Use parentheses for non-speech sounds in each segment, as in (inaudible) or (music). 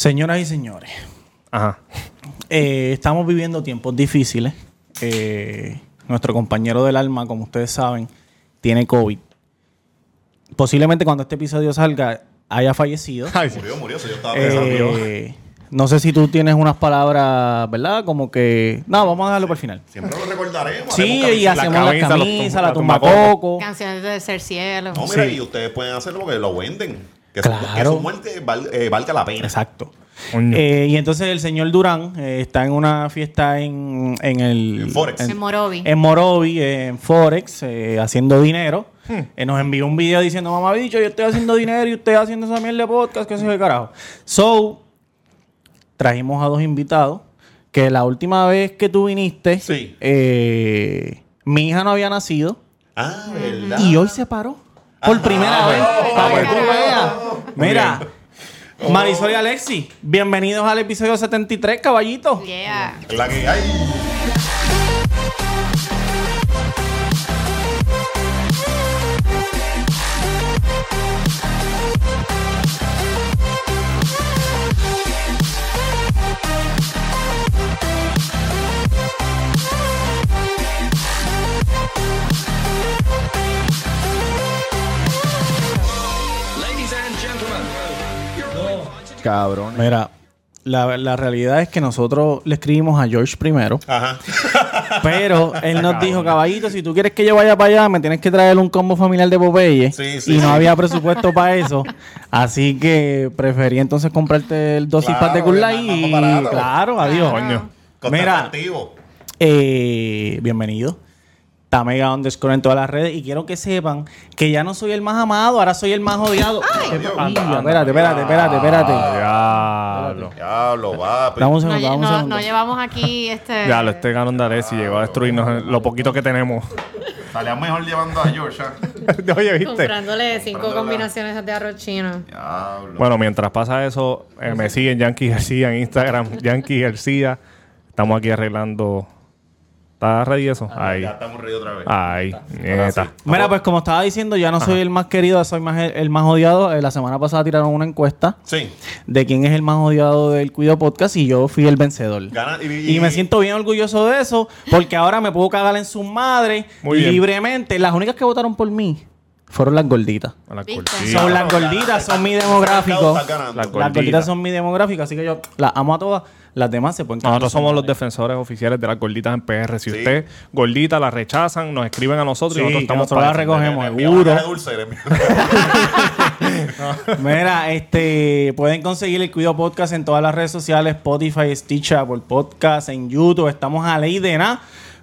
Señoras y señores, Ajá. eh, estamos viviendo tiempos difíciles. Eh, nuestro compañero del alma, como ustedes saben, tiene COVID. Posiblemente cuando este episodio salga haya fallecido. Ay. Murió, murió. Yo estaba pensando. Eh, no sé si tú tienes unas palabras, ¿verdad? Como que... No, vamos a dejarlo por el final. Siempre lo recordaremos. Sí, y hacemos La la camisa, tum- la la tumbacoco. Canciones de Ser Cielo. No, mira, Sí. y ustedes pueden hacerlo porque lo venden. Que, su, Claro. que su muerte val- eh, valga la pena. Exacto. Eh, y entonces el señor Durán eh, está en una fiesta en, en el... En Forex. En Morovi. en Morovi, en Forex, eh, haciendo dinero. Eh, nos envió un video diciendo, mamá bicho, yo estoy haciendo dinero y usted haciendo esa mierda de podcast, que yo qué carajo. So, trajimos a dos invitados que la última vez que tú viniste, Sí. eh, mi hija no había nacido Ah, ¿verdad? y hoy se paró. Por primera vez. para que tú veas. Mira. Marisol y Alexi, bienvenidos al episodio 73, caballito. Yeah. La que hay. Cabrón. Mira, la, la realidad es que nosotros le escribimos a George primero, Ajá. (laughs) pero él nos dijo, caballito, si tú quieres que yo vaya para allá, me tienes que traer un combo familiar de Popeye. Sí, sí, y no sí. había presupuesto para eso. Así que preferí entonces comprarte el dosis Claro, de más y claro, adiós. Coño. Mira. Eh, bienvenido. Tamega underscore en todas las redes. Y quiero que sepan que ya no soy el más amado, ahora soy el más odiado. Espérate, espérate, espérate, espérate. Diablo. Diablo, va. Dame un No, segundo, dame un no- segundo. no llevamos aquí este. Diablo, este ganón de Alessi llegó a destruirnos lo poquito que tenemos. Salía mejor llevando a George. ¿ah? (laughs) Oye, ¿viste? Comprándole cinco combinaciones de arroz chino. Diablo. Bueno, mientras pasa eso, eh, me siguen Yankee García en Instagram. Yankee García. Estamos aquí arreglando. ¿Está ready eso? Ahí. Ya estamos reídos otra vez. Ay, nieta. Mira, pues como estaba diciendo, ya no soy el más querido, soy más el, el más odiado. Eh, la semana pasada tiraron una encuesta Sí. de quién es el más odiado del Cuido Podcast y yo fui el vencedor. Gana, y, Y me siento bien orgulloso de eso, porque ahora me puedo cagar en sus madres Muy bien. libremente. Las únicas que votaron por mí fueron las gorditas. Son las gorditas, son mi demográfico. Las Las gorditas. son mi demográfico, así que yo las amo a todas. Las demás se pueden Nosotros somos los defensores oficiales de las gorditas en PR. Si Sí. usted gordita la rechazan, nos escriben a nosotros Sí, y nosotros estamos nosotros para la defender. recogemos. Seguro. (laughs) Mira, este, pueden conseguir el Cuido Podcast en todas las redes sociales, Spotify, Stitcher, Apple Podcast, en YouTube. Estamos a ley de nada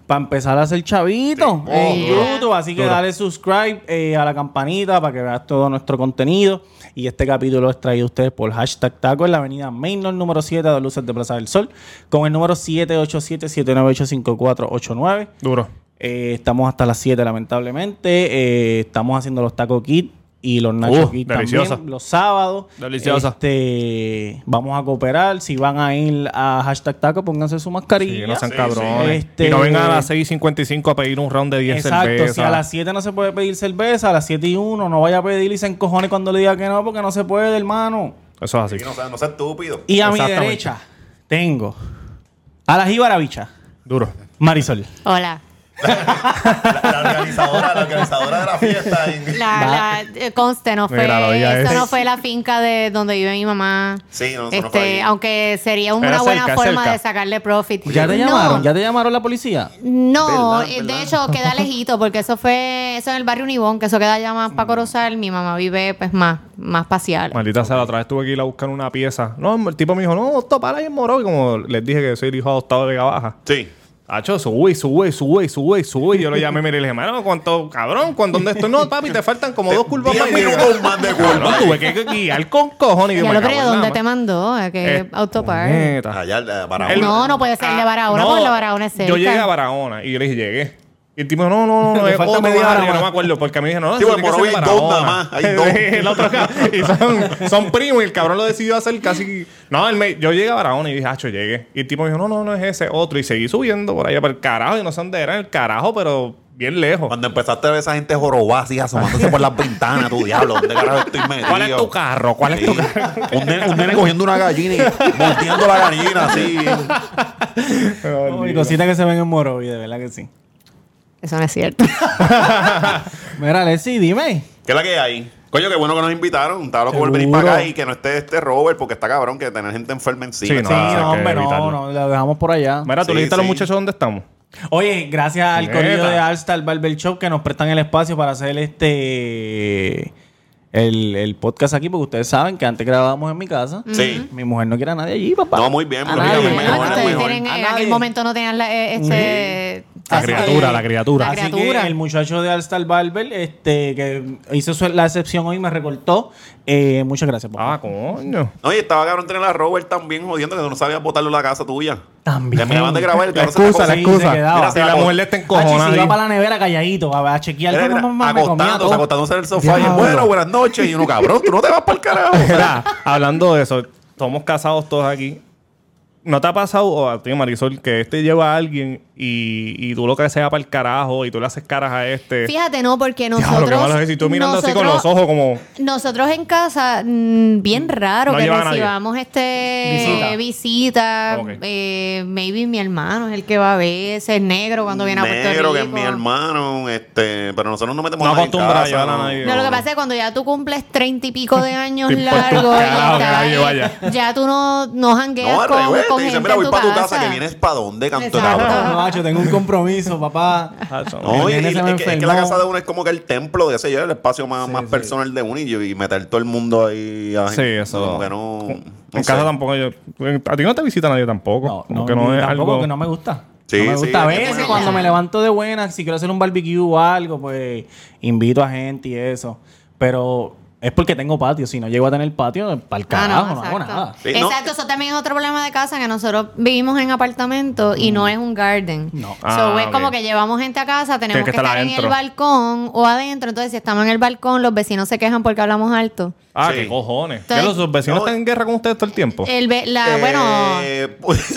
para empezar a hacer chavito Sí. en YouTube. Así que Duro. dale subscribe eh, a la campanita para que veas todo nuestro contenido. Y este capítulo es traído a ustedes por hashtag taco en la avenida Mainland número 7 de Luces de Plaza del Sol con el número 787-798-5489. Duro. Eh, estamos hasta las 7, lamentablemente. Eh, estamos haciendo los taco kit y los nachos Uh, kit deliciosa. también los sábados. Deliciosa. Este, vamos a cooperar. Si van a ir a hashtag taco, pónganse su Sí, mascarilla. no sean Sí, cabrones. sí. Este- Y no vengan a las 6.55 a pedir un round de 10 Exacto, cervezas. si a las 7 no se puede pedir cerveza, a las 7 y 1 no vaya a pedir y se encojone cuando le diga que no, porque no se puede, hermano. Eso es así. Sí, no sea, no sea estúpido. Y a mi derecha tengo a la jíbara bicha, Duro. Marisol. Hola. La, la organizadora, la organizadora de la fiesta. en- La, la, eh, conste, no fue, Mira, lo diga eso ese. no fue la finca de donde vive mi mamá. Sí, no, este, fue ahí. aunque sería una buena forma cerca. de sacarle profit. ¿Ya te No, llamaron? ¿Ya te llamaron la policía? No, Verdad, eh, verdad. de hecho queda (laughs) lejito porque eso fue eso en el barrio Unibón, que eso queda ya más para Corozal. Mi mamá vive pues más más espacial. Maldita sea, la otra vez tuve que ir a buscar una pieza. No, el tipo me dijo, no, topala ahí en Moro. Y como les dije que soy el hijo adoptado de Vega Baja. Sí. Hacho, sube, sube, sube, sube, sube. Yo lo llamé, mire, y le dije, mano, ¿cuánto, cabrón? ¿Cuándo dónde estoy? No, papi, te faltan como dos curvas más. Minutos más de tuve que guiar con cojones. Y yo pero ¿dónde te ma- mandó? ¿A qué Eh, autopark? puñeta. Allá uno. No, no puede ser de Barahona, No, porque la Barahona es cerca. Yo llegué a Barahona y yo le dije, llegué. Y el tipo, no, no, no, es falta otro media hora barrio, no me acuerdo, porque a mí me dijeron, no, Sí, bueno, hay dos nada más, hay (laughs) dos. (laughs) el otro acá, y son, son primos y el cabrón lo decidió hacer casi... No, él me- yo llegué a Barahona y dije, hacho, llegué. Y el tipo me dijo, no, no, no es ese, otro. Y seguí subiendo por allá por el carajo y no sé dónde era el carajo, pero bien lejos. Cuando empezaste a ver esa gente jorobada así asomándose por las ventanas, tu diablo, ¿dónde carajo estoy metido? ¿Cuál es tu carro? ¿Cuál es tu carro? Un nene, un nene cogiendo una gallina y volteando la gallina así. (laughs) Oh, y cositas que se ven en Morovi, de verdad que sí. Eso no es cierto. (laughs) Mira, Leslie, dime. ¿Qué es la que hay? Coño, qué bueno que nos invitaron. Estaba loco por venir Seguro. para acá y que no esté este Robert, porque está cabrón que tener gente enferma encima. Sí, no, sí, hay no, que hombre, no, evitarlo. no, la dejamos por allá. Mira, tú Sí, le dijiste a los sí. muchachos dónde estamos. Oye, gracias al Neta. corrido de Alstar Barber Shop que nos prestan el espacio para hacer este el, el podcast aquí, porque ustedes saben que antes grabábamos en mi casa. Sí. Mi mujer no quiere a nadie allí, papá. No, muy bien, A muy nadie. bien, Bueno, mejor, ustedes mejor. tienen- A en aquel momento no tenían la, eh, este, La Así criatura, que- la criatura. La Así criatura. que el muchacho de Alstar Barber, este, que hizo su- la excepción hoy, me recortó. Eh, muchas gracias, papá. Ah, coño. Oye, estaba cabrón tener a Robert también jodiendo que tú no sabías botarlo en la casa tuya. También. Le acaban de grabar el La cabrón se excusa, la excusa. se quedaba. Mira, Si la mujer le está Hachi, encojonada. se iba ahí. para la nevera calladito, a, a chequear me comía acostándose, todo. acostándose en el sofá. Y Diablo. bueno, buenas noches. Y uno, cabrón, tú no te vas para el carajo. Mira, hablando de eso, somos casados todos aquí. ¿No te ha pasado, o a ti, Marisol, que este lleva a alguien y, y tú lo que sea para el carajo y tú le haces caras a este? Fíjate, no, porque Diablo, nosotros. qué malo es. Y tú mirando así con nosotros- los ojos como... Nosotros en casa, mm, bien raro No que recibamos este Visita. visita. Ok. Eh, maybe mi hermano es el que va a veces, negro cuando viene a Puerto Negro, Rico. que es mi hermano. Este, pero nosotros no metemos No a nadie en casa, llevar a nadie. No, lo que pasa es que cuando ya tú cumples treinta y pico de años largos, ya tú no, no jangueas No, al con, revés. con Te dicen, gente mira, voy para tu casa. casa, que vienes para dónde, canto cabrón. No, macho, tengo un compromiso, papá. No, y, y- me es, que, la casa de uno es como que el templo de ese ya el espacio más, más sí. personal de uno y, y meter todo el mundo ahí. a- Sí, eso. Como que no. no en sé. casa tampoco yo... A ti no te visita nadie tampoco. No, no, que no ni es tampoco algo... que no me gusta. Sí, no me sí, gusta. A es que veces cuando me levanto de buena, si quiero hacer un barbecue o algo, pues invito a gente y eso. Pero es porque tengo patio. Si no llego a tener patio, para el Ah, carajo, no, hago exacto. nada. Sí, no. Exacto, eso también es otro problema de casa, que nosotros vivimos en apartamento y no es un garden. No. So, Ah, es ok. como que llevamos gente a casa, tenemos Tiene que que, estar estar en el balcón o adentro. Entonces, si estamos en el balcón, los vecinos se quejan porque hablamos alto. Ah, Sí. qué cojones. Entonces- ¿Qué, los vecinos No. están en guerra con ustedes todo el tiempo? El ve- la, Eh, bueno, (laughs) pues,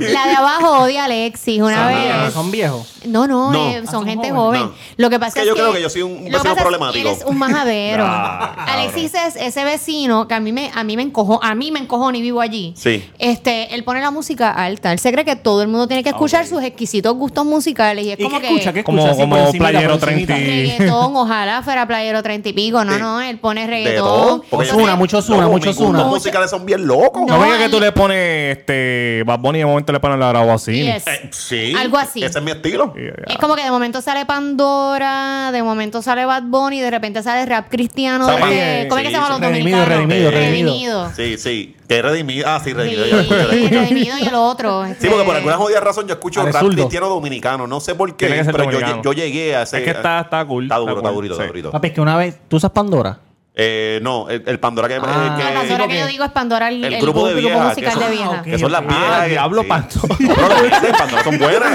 la, de abajo odia a Alexis una Ah, vez. son viejos. No, no, No. eh, Ah, son gente jóvenes. joven. No. Lo que pasa Es es que yo creo que yo soy un vecino es problemático. Él es un majadero. (laughs) Ah, cabrón. Alexis es ese vecino que a mí me a mí me encojó, a mí me encojó y vivo allí. Sí. Este, él pone la música alta. Él se cree que todo el mundo tiene que escuchar sus exquisitos gustos musicales y es ¿Y como qué que escucha? ¿Qué Como- escucha? Como por encimita, Playero por encimita. 30 y- reggaetón, (laughs) ojalá fuera playero treinta y pico. No, Sí. no, él pone De reggaetón. todo. porque Ozuna, yo- mucho Loco, mucho gustos Ozuna. musicales son bien locos. No, No, venga que tú le pones este Bad Bunny y de momento le pones la grabacina. Yes. Eh, sí. Algo así. Ese es mi estilo. Es como que de momento sale Pandora, de momento sale Bad Bunny, de repente sale rap cristiano. Zapa. de- Sí, ¿Cómo es que se llama sí. los Redimido, dominicanos? redimido, redimido. Sí, sí. Que redimido. Ah, sí, Sí, redimido. escucho. redimido y el otro. Sí, este- porque por alguna jodida razón yo escucho Ale rap zurdo. cristiano dominicano. No sé por qué, Tiene que ser pero yo, dominicano. yo llegué a ese. Es que está, está cool. Está duro, está cool, durito, está sí. durito. Papi, es que una vez... ¿Tú usas Pandora? Eh, no, el, el Pandora que. Ah. que- la Pandora que yo digo es Pandora, el, el el grupo de viejas, musical que de son- viejas. Ah, que son las ok. viejas. Ah, que- diablo, sí. Pandora. (laughs) No, lo dicen, Pandora son buenas.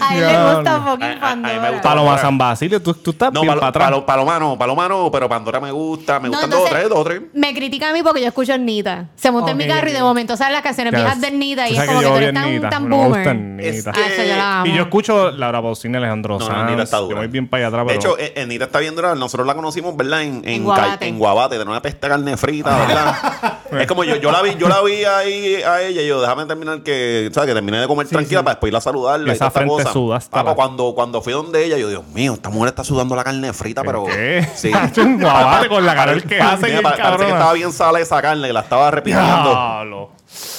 A él le gusta un A- fucking a- a mí me Pandora. gusta. Paloma San Basilio, tú, tú estás No, bien palo, para atrás. palo- Paloma no, Paloma no, pero Pandora me gusta. Me No, gustan dos o entonces, tres, dos o tres. Me critica a mí porque yo escucho Nita. Se monta en mi Ok, carro y ok. de momento salen las canciones viejas de Nita y es sabes como que yo tú eres tan, Nita, tan me gusta boomer. Nita. Ah, eso yo la amo. Y yo escucho Laura Pausini y Alejandro No, no, Sanz. Nita está Yo voy bien para allá atrás, De pero... hecho, eh, Enita está bien dura. Nosotros la conocimos, ¿verdad? En, en, En Guabate. Ca- en Guabate, de una pesta carne frita, ¿verdad? (laughs) es como yo, yo la vi, yo la vi ahí a ella y yo, déjame terminar que, ¿sabes? Que terminé de comer tranquila para después ir a saludarla. Y esa frente cosa. suda hasta Papá, la- cuando, cuando fui donde ella, yo, Dios mío, esta mujer está sudando la carne frita, pero. ¿Qué? Sí. (laughs) Un guabate con la calor que hace Mira, Parece que estaba bien sala esa carne, que la estaba repitiendo.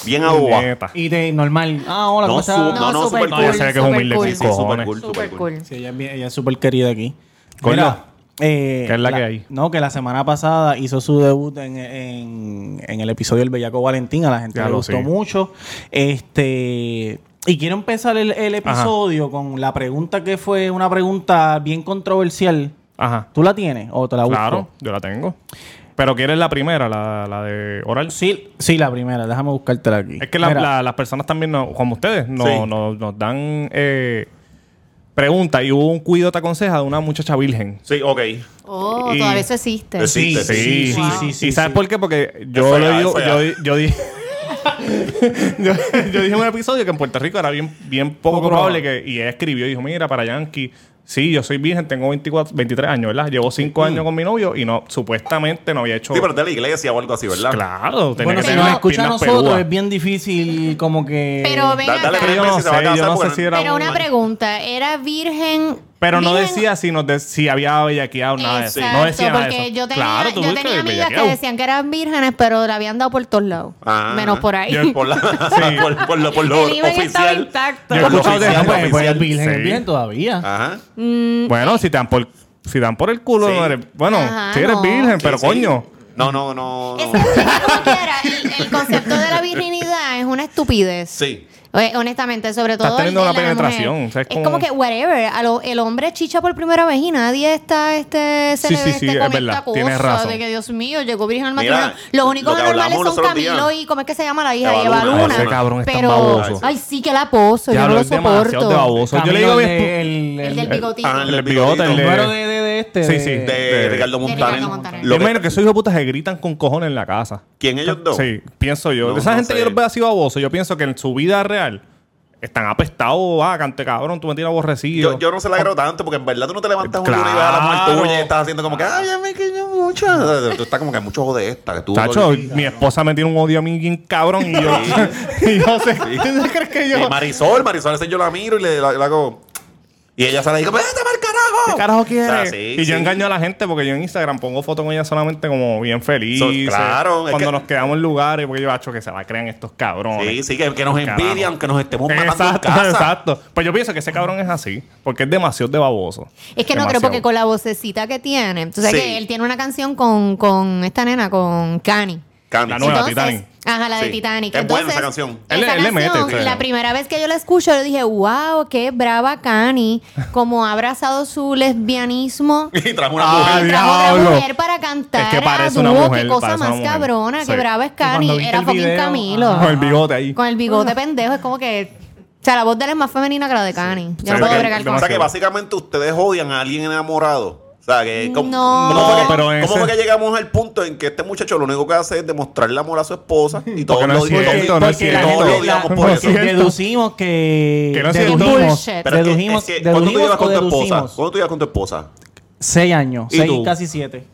Bien agua. Y de normal. Ah, hola, No, ¿cómo estás? su- No, no, no, super super cool. cool. Ya ve que es humilde, cool. sí, Sí, super cool, super Super cool. cool. Sí, ella es, bien- ella es súper querida aquí. Coño. Mira, eh, ¿Qué es la que hay? No, que la semana pasada hizo su debut en, en- en el episodio del Bellaco Valentín. A la gente le gustó sí. mucho. Este... Y quiero empezar el, el episodio con la pregunta que fue una pregunta bien controversial. Ajá. ¿Tú la tienes o te la busco? Claro, yo la tengo. Pero ¿quieres la primera, la, la de oral? Sí, sí, la primera. Déjame buscártela aquí. Es que la- las personas también, no- como ustedes, no- Sí. no- nos dan eh, preguntas. Y hubo un cuido te aconseja de una muchacha virgen. Sí, ok. Oh, Y- todavía eso existe. Sí, Sí, sí, sí, sí, Wow. sí, sí, ¿Y sabes sí. por qué? Porque yo lo digo, es fea. yo, yo di- (laughs) yo, yo dije en un episodio que en Puerto Rico era bien, bien poco, Poco probable que. Y ella escribió y dijo: Mira, para Yankee. Sí, yo soy virgen, tengo 24, 23 años, ¿verdad? Llevo 5 años con mi novio y no, supuestamente no había hecho. Sí, pero de la iglesia o algo así, ¿verdad? Claro, tenía Bueno, que si tener nos escucha a nosotros peludas. es bien difícil como que... Pero ven Da- dale Yo no sé, yo no sé si era Pero un- una pregunta, ¿era virgen? Pero no decía si, nos de- si había bellaqueado nada de eso. No decía nada de eso. yo tenía, claro, tú yo tenía amigas que decían que eran vírgenes, pero la habían dado por todos lados. Ah. menos por ahí. Yo- Por, la, (laughs) por, por lo, por lo El imen estaba oficial. intacto. Yo he Por lo escuchado de- oficial, pues, lo pues, pues, el oficial. virgen Sí. es virgen todavía. Ajá. Bueno, si te dan por, si dan por el culo, Sí. no eres. Bueno, Ajá, si eres no. virgen, pero sí. coño. No, no, no. Es no. que, es que como quiera, el, el concepto de la virginidad es una estupidez. Sí. Eh, Honestamente, sobre todo. Estás teniendo el de una la penetración, mujer. o sea, es es, como- como... que, whatever. A lo- el hombre chicha por primera vez y nadie está este, se Sí, le sí, este es con verdad, esta tienes cosa razón. de que Dios mío, llegó virgen al Mira, matrimonio. Los únicos lo hablamos son Camilo días. y ¿cómo es que se llama la hija? Eva Eva Luna. Luna. Ese cabrón es tan Pero, baboso. ay, sí que la pozo. Yo Ya no lo es de soporto. baboso. Yo le Camilo, digo el bien. de- el, El del bigotito. Ah, El bigote, el el de- este. Sí, de- sí. De, De- Ricardo de Montaner. Ricardo Montaner. Lo que- imagino que esos hijos de putas se gritan con cojones en la casa. ¿Quién ellos dos? Sí, pienso yo. No, Esa no gente sé. yo los veo así babosos. Yo pienso que en su vida real están apestados. Ah, cante cabrón, tú me tienes aborrecido. Yo, yo no se la creo tanto porque en verdad tú no te levantas un día y ves a la mujer y estás haciendo como que, ay, ya me quedo mucho. Tú estás como que mucho ojo de esta. Que tú Tacho, mi esposa me tiene un odio a mí bien cabrón y yo, (laughs) y yo sé, ¿tú crees que yo? Y Marisol, Marisol, veces yo la miro y le, la- la hago. Y ella sale y dice, vete carajo. ¿Qué carajo quiere? O sea, sí, y yo sí. engaño a la gente porque yo en Instagram pongo fotos con ella solamente como bien feliz. So- claro, es Cuando que- nos quedamos en lugares, porque yo acho que se la crean estos cabrones. Sí, sí, que, que nos envidian, que nos estemos matando Exacto, en casa. (laughs) exacto. Pues yo pienso que ese cabrón es así, porque es demasiado de baboso. Es que no creo, porque con la vocecita que tiene. Entonces, Sí. que él tiene una canción con, con esta nena, con Cani. Candy. La nueva. Entonces, Titanic. Ajá, la de Sí. Titanic. Es buena Entonces, esa canción. Él le- esa él le mete, canción, sí. La primera vez que yo la escucho, yo dije, wow, qué brava Cani. Como ha abrazado su lesbianismo. (laughs) Y trajo una Ah, mujer. Y trajo otra diablo. mujer para cantar. Es que parece a una dúo, mujer, Qué cosa parece una más mujer. cabrona, Sí. qué brava es cuando Cani. viste Era el fucking video, Camilo. ajá. Con el bigote ahí. Con el bigote pendejo. Es como que. O sea, la voz de él es más femenina que la de Cani. Yo Sí, no puedo que- bregar con O sea que básicamente ustedes odian a alguien enamorado. O sea, que ¿cómo, No. ¿cómo fue que, pero en cómo ese- fue que llegamos al punto en que este muchacho lo único que hace es demostrarle amor a su esposa y todos no lo la- por eso. deducimos que... Que no dedujimos. Bullshit. Pero es que- dedujimos, ¿cuándo tú dedujimos llevas con tu esposa? deducimos. ¿Cuándo tú llevas con tu esposa? Seis años, ¿Y seis, tú? casi siete.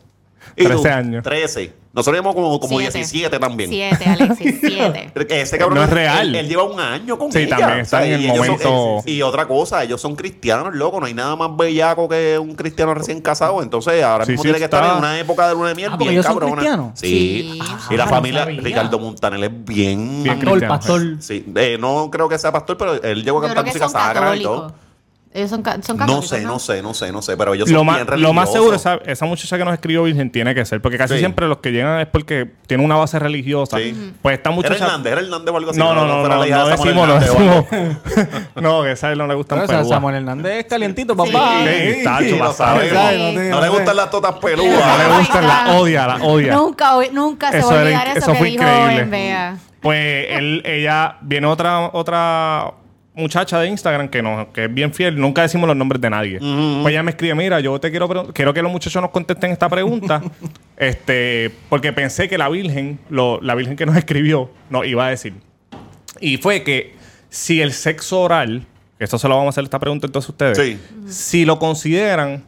¿Y 13 tú? años. 13. Nosotros llevamos como, como Siete. 17 también. Siete, Alexis, (laughs) siete. Ese cabrón No es real. Él, él lleva un año con Sí, ella. también está en el y ellos son- momento- y otra cosa, ellos son cristianos, loco. No hay nada más bellaco que un cristiano recién casado. Entonces, ahora Sí, mismo sí tiene que está. estar en una época de luna de miel Ah, porque bien ellos son cabrona. cristianos. Sí. Sí. y la Ah, familia, sabía. Ricardo Montaner es bien. Bien Pastor, cristiano. pastor. Sí, eh, no creo que sea pastor, pero él llegó a Yo cantar que música son sacra y católicos. Ellos son, ca- son No sé, no sé, no sé, no sé, pero ellos son Lo bien más, lo más religiosos. seguro, esa, esa muchacha que nos escribió Virgen tiene que ser, porque casi Sí. siempre los que llegan es porque tienen una base religiosa. Sí. Pues esta ¿Era muchacha. Hernández? ¿Era Hernández o algo así? No, no, no, no, no de Samuel decimos, no decimos. (laughs) no, que esa no le gustan Pero, o sea, pelúas. Samuel Hernández es calientito, papá. Sí, tacho, Sí, lo pasado. sabemos. No le gustan las totas No pelúas. le gustan, la odia, la odia. Nunca, nunca se va a era olvidar eso, que dijo en Bea. Pues él, ella, viene otra, otra muchacha de Instagram que nos, que es bien fiel, nunca decimos los nombres de nadie. Pues ella me escribe, mira, yo te quiero quiero que los muchachos nos contesten esta pregunta. (laughs) este, porque pensé que la Virgen, lo- la Virgen que nos escribió, nos iba a decir. Y fue que si el sexo oral, que esto se lo vamos a hacer esta pregunta entonces a ustedes, Sí. si lo consideran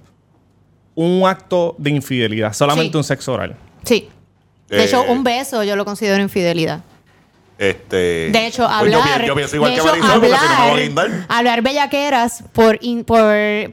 un acto de infidelidad, solamente Sí. un sexo oral. Sí. De Eh, hecho, un beso yo lo considero infidelidad. Este, De hecho, pues yo hablar. Yo, pienso igual de que hecho, Marisol, porque si no me voy a hablar, guindar. hablar bellaqueras por, in- por,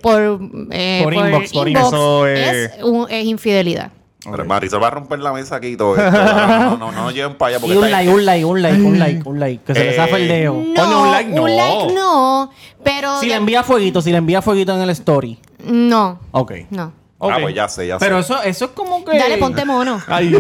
por, eh, Por inbox, por inbox. Eso es, es- un- es infidelidad. Pero Marisol va a romper la mesa aquí y todo esto. No, no, no, no lleven para allá Y porque un está- like, un like, un like, un like, un like. Que se le Eh, zafa el dedo. No, Coño, un like no. Un like no, pero. Si de- le envía fueguito, si le envía fueguito en el story. No. Ok. No. Ah, Ok. pues ya sé, ya sé. Pero eso, eso es como que. Dale, ponte mono. (laughs) Ay,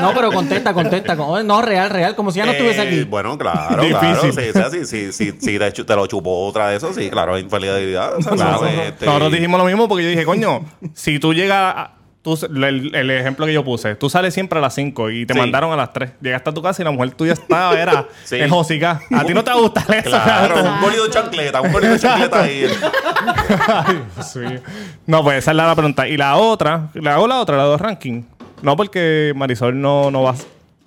No, pero contesta, contesta. Como- No, real, real. Como si ya no estuviese Eh, aquí. Bueno, claro, Difícil. claro. Sí, sí, sí, sí, sí, te, lo chupó otra de eso, sí, claro, infidelidad. o sea, ¿sabes? Este, Nosotros dijimos lo mismo porque yo dije, coño, si tú llegas a- tú- el, el ejemplo que yo puse, tú sales siempre a las 5 y te Sí. mandaron a las 3. Llegaste a tu casa y la mujer tuya estaba, era (laughs) Sí. en Josica. A ti no te va a gustar eso. Claro, un bolito de chancleta, un bolito de chancleta ahí. (laughs) Sí. No, pues esa es la, pregunta. Y la otra, le hago la otra, la de ranking. No porque Marisol no, no va.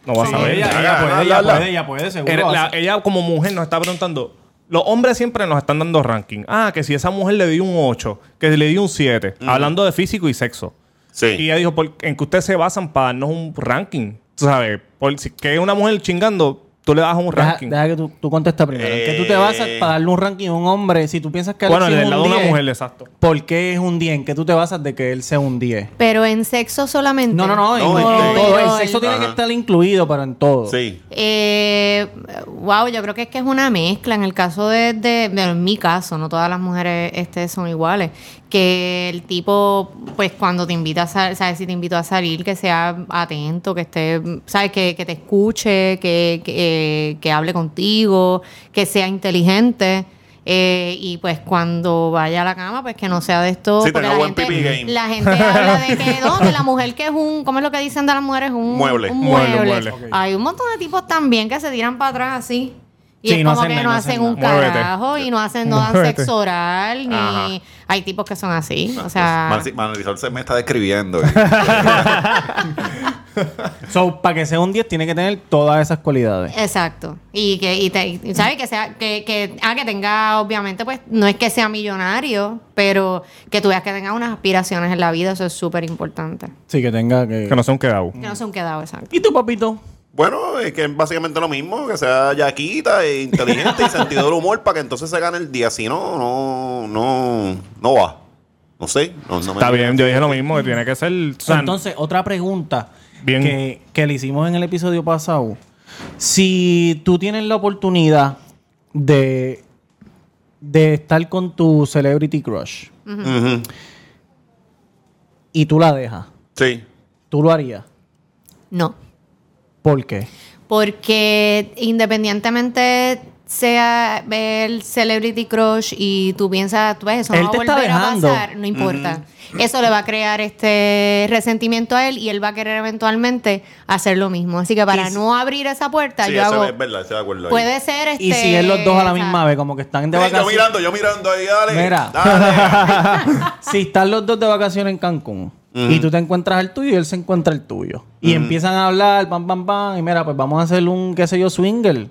No vas a ver. ella, ella puede, ella puede, ella puede, seguro. Era- la- hace- ella como mujer nos está preguntando. Los hombres siempre nos están dando ranking. Ah, que si esa mujer le dio un 8, que le dio un 7. Hablando de físico y sexo. Sí. Y ella dijo, ¿por- ¿en que ustedes se basan para darnos un ranking? Tú sabes, por, si que es una mujer chingando, tú le das un Deja, ranking. deja que tú, tú contestes primero. ¿En qué tú te Eh. basas para darle un ranking a un hombre? Si tú piensas que bueno, del es lado de un una 10, mujer, exacto. ¿por qué es un 10? ¿En qué tú te basas de que él sea un 10? Pero en sexo solamente. No, no, no, en, No, en todo. El sexo tiene que estar incluido, pero en todo. Sí. Eh, wow, yo creo que es que es una mezcla. En el caso de, de- bueno, en mi caso, no todas las mujeres este, son iguales. Que el tipo, pues cuando te invita a salir, sabes, si te invito a salir, que sea atento, que esté, sabes, que, que te escuche, que, que, que hable contigo, que sea inteligente. Eh, y pues cuando vaya a la cama, pues que no sea de esto. Sí, porque la buen gente, game. la gente habla de que no, que la mujer que es un, ¿cómo es lo que dicen de las mujeres? Un Mueble. Un Mueble, mueble. mueble. Hay un montón de tipos también que se tiran para atrás así. Y Sí, es no como hacen que nada, no no hacen hacen un nada. Muévete. carajo y no hacen, no dan Muévete. sexo oral, ni Ajá. hay tipos que son así. O sea, Marisol se me está describiendo. (laughs) (laughs) So, para que sea un 10 tiene que tener todas esas cualidades. exacto. Y que, y te, y ¿sabes? Que sea, que, que, ah, que tenga, obviamente, pues, no es que sea millonario, pero que tú veas que tenga unas aspiraciones en la vida, eso es súper importante. Sí, que tenga que... Que no sea un quedado. Que no se han quedado exacto. ¿Y tu papito? Bueno, es que es básicamente lo mismo, que sea yaquita e inteligente y (laughs) sentido del humor para que entonces se gane el día. Si no, no, no, no va. No sé. No, no me- Está bien, yo dije lo mismo, que tiene que ser... o sea, Entonces, otra pregunta Bien. Que, que le hicimos en el episodio pasado. Si tú tienes la oportunidad de, de estar con tu celebrity crush y tú la dejas, Sí. ¿tú lo harías? No. ¿Por qué? Porque independientemente sea el celebrity crush y tú piensas, tú ves, eso Él no va a volver a pasar, no importa. Eso le va a crear este resentimiento a él y él va a querer eventualmente hacer lo mismo. Así que para Y- no abrir esa puerta, Sí, yo hago. es verdad, estoy de acuerdo. ahí. Puede ser este. Y si es los dos a la sea, misma vez, como que están de Sí, yo vacaciones. mirando, yo mirando ahí, dale. Mira. Dale. (laughs) si están los dos de vacaciones en Cancún y tú te encuentras el tuyo y él se encuentra el tuyo. Y empiezan a hablar, pam, pam, pam. Y mira, pues vamos a hacer un, qué sé yo, swinger.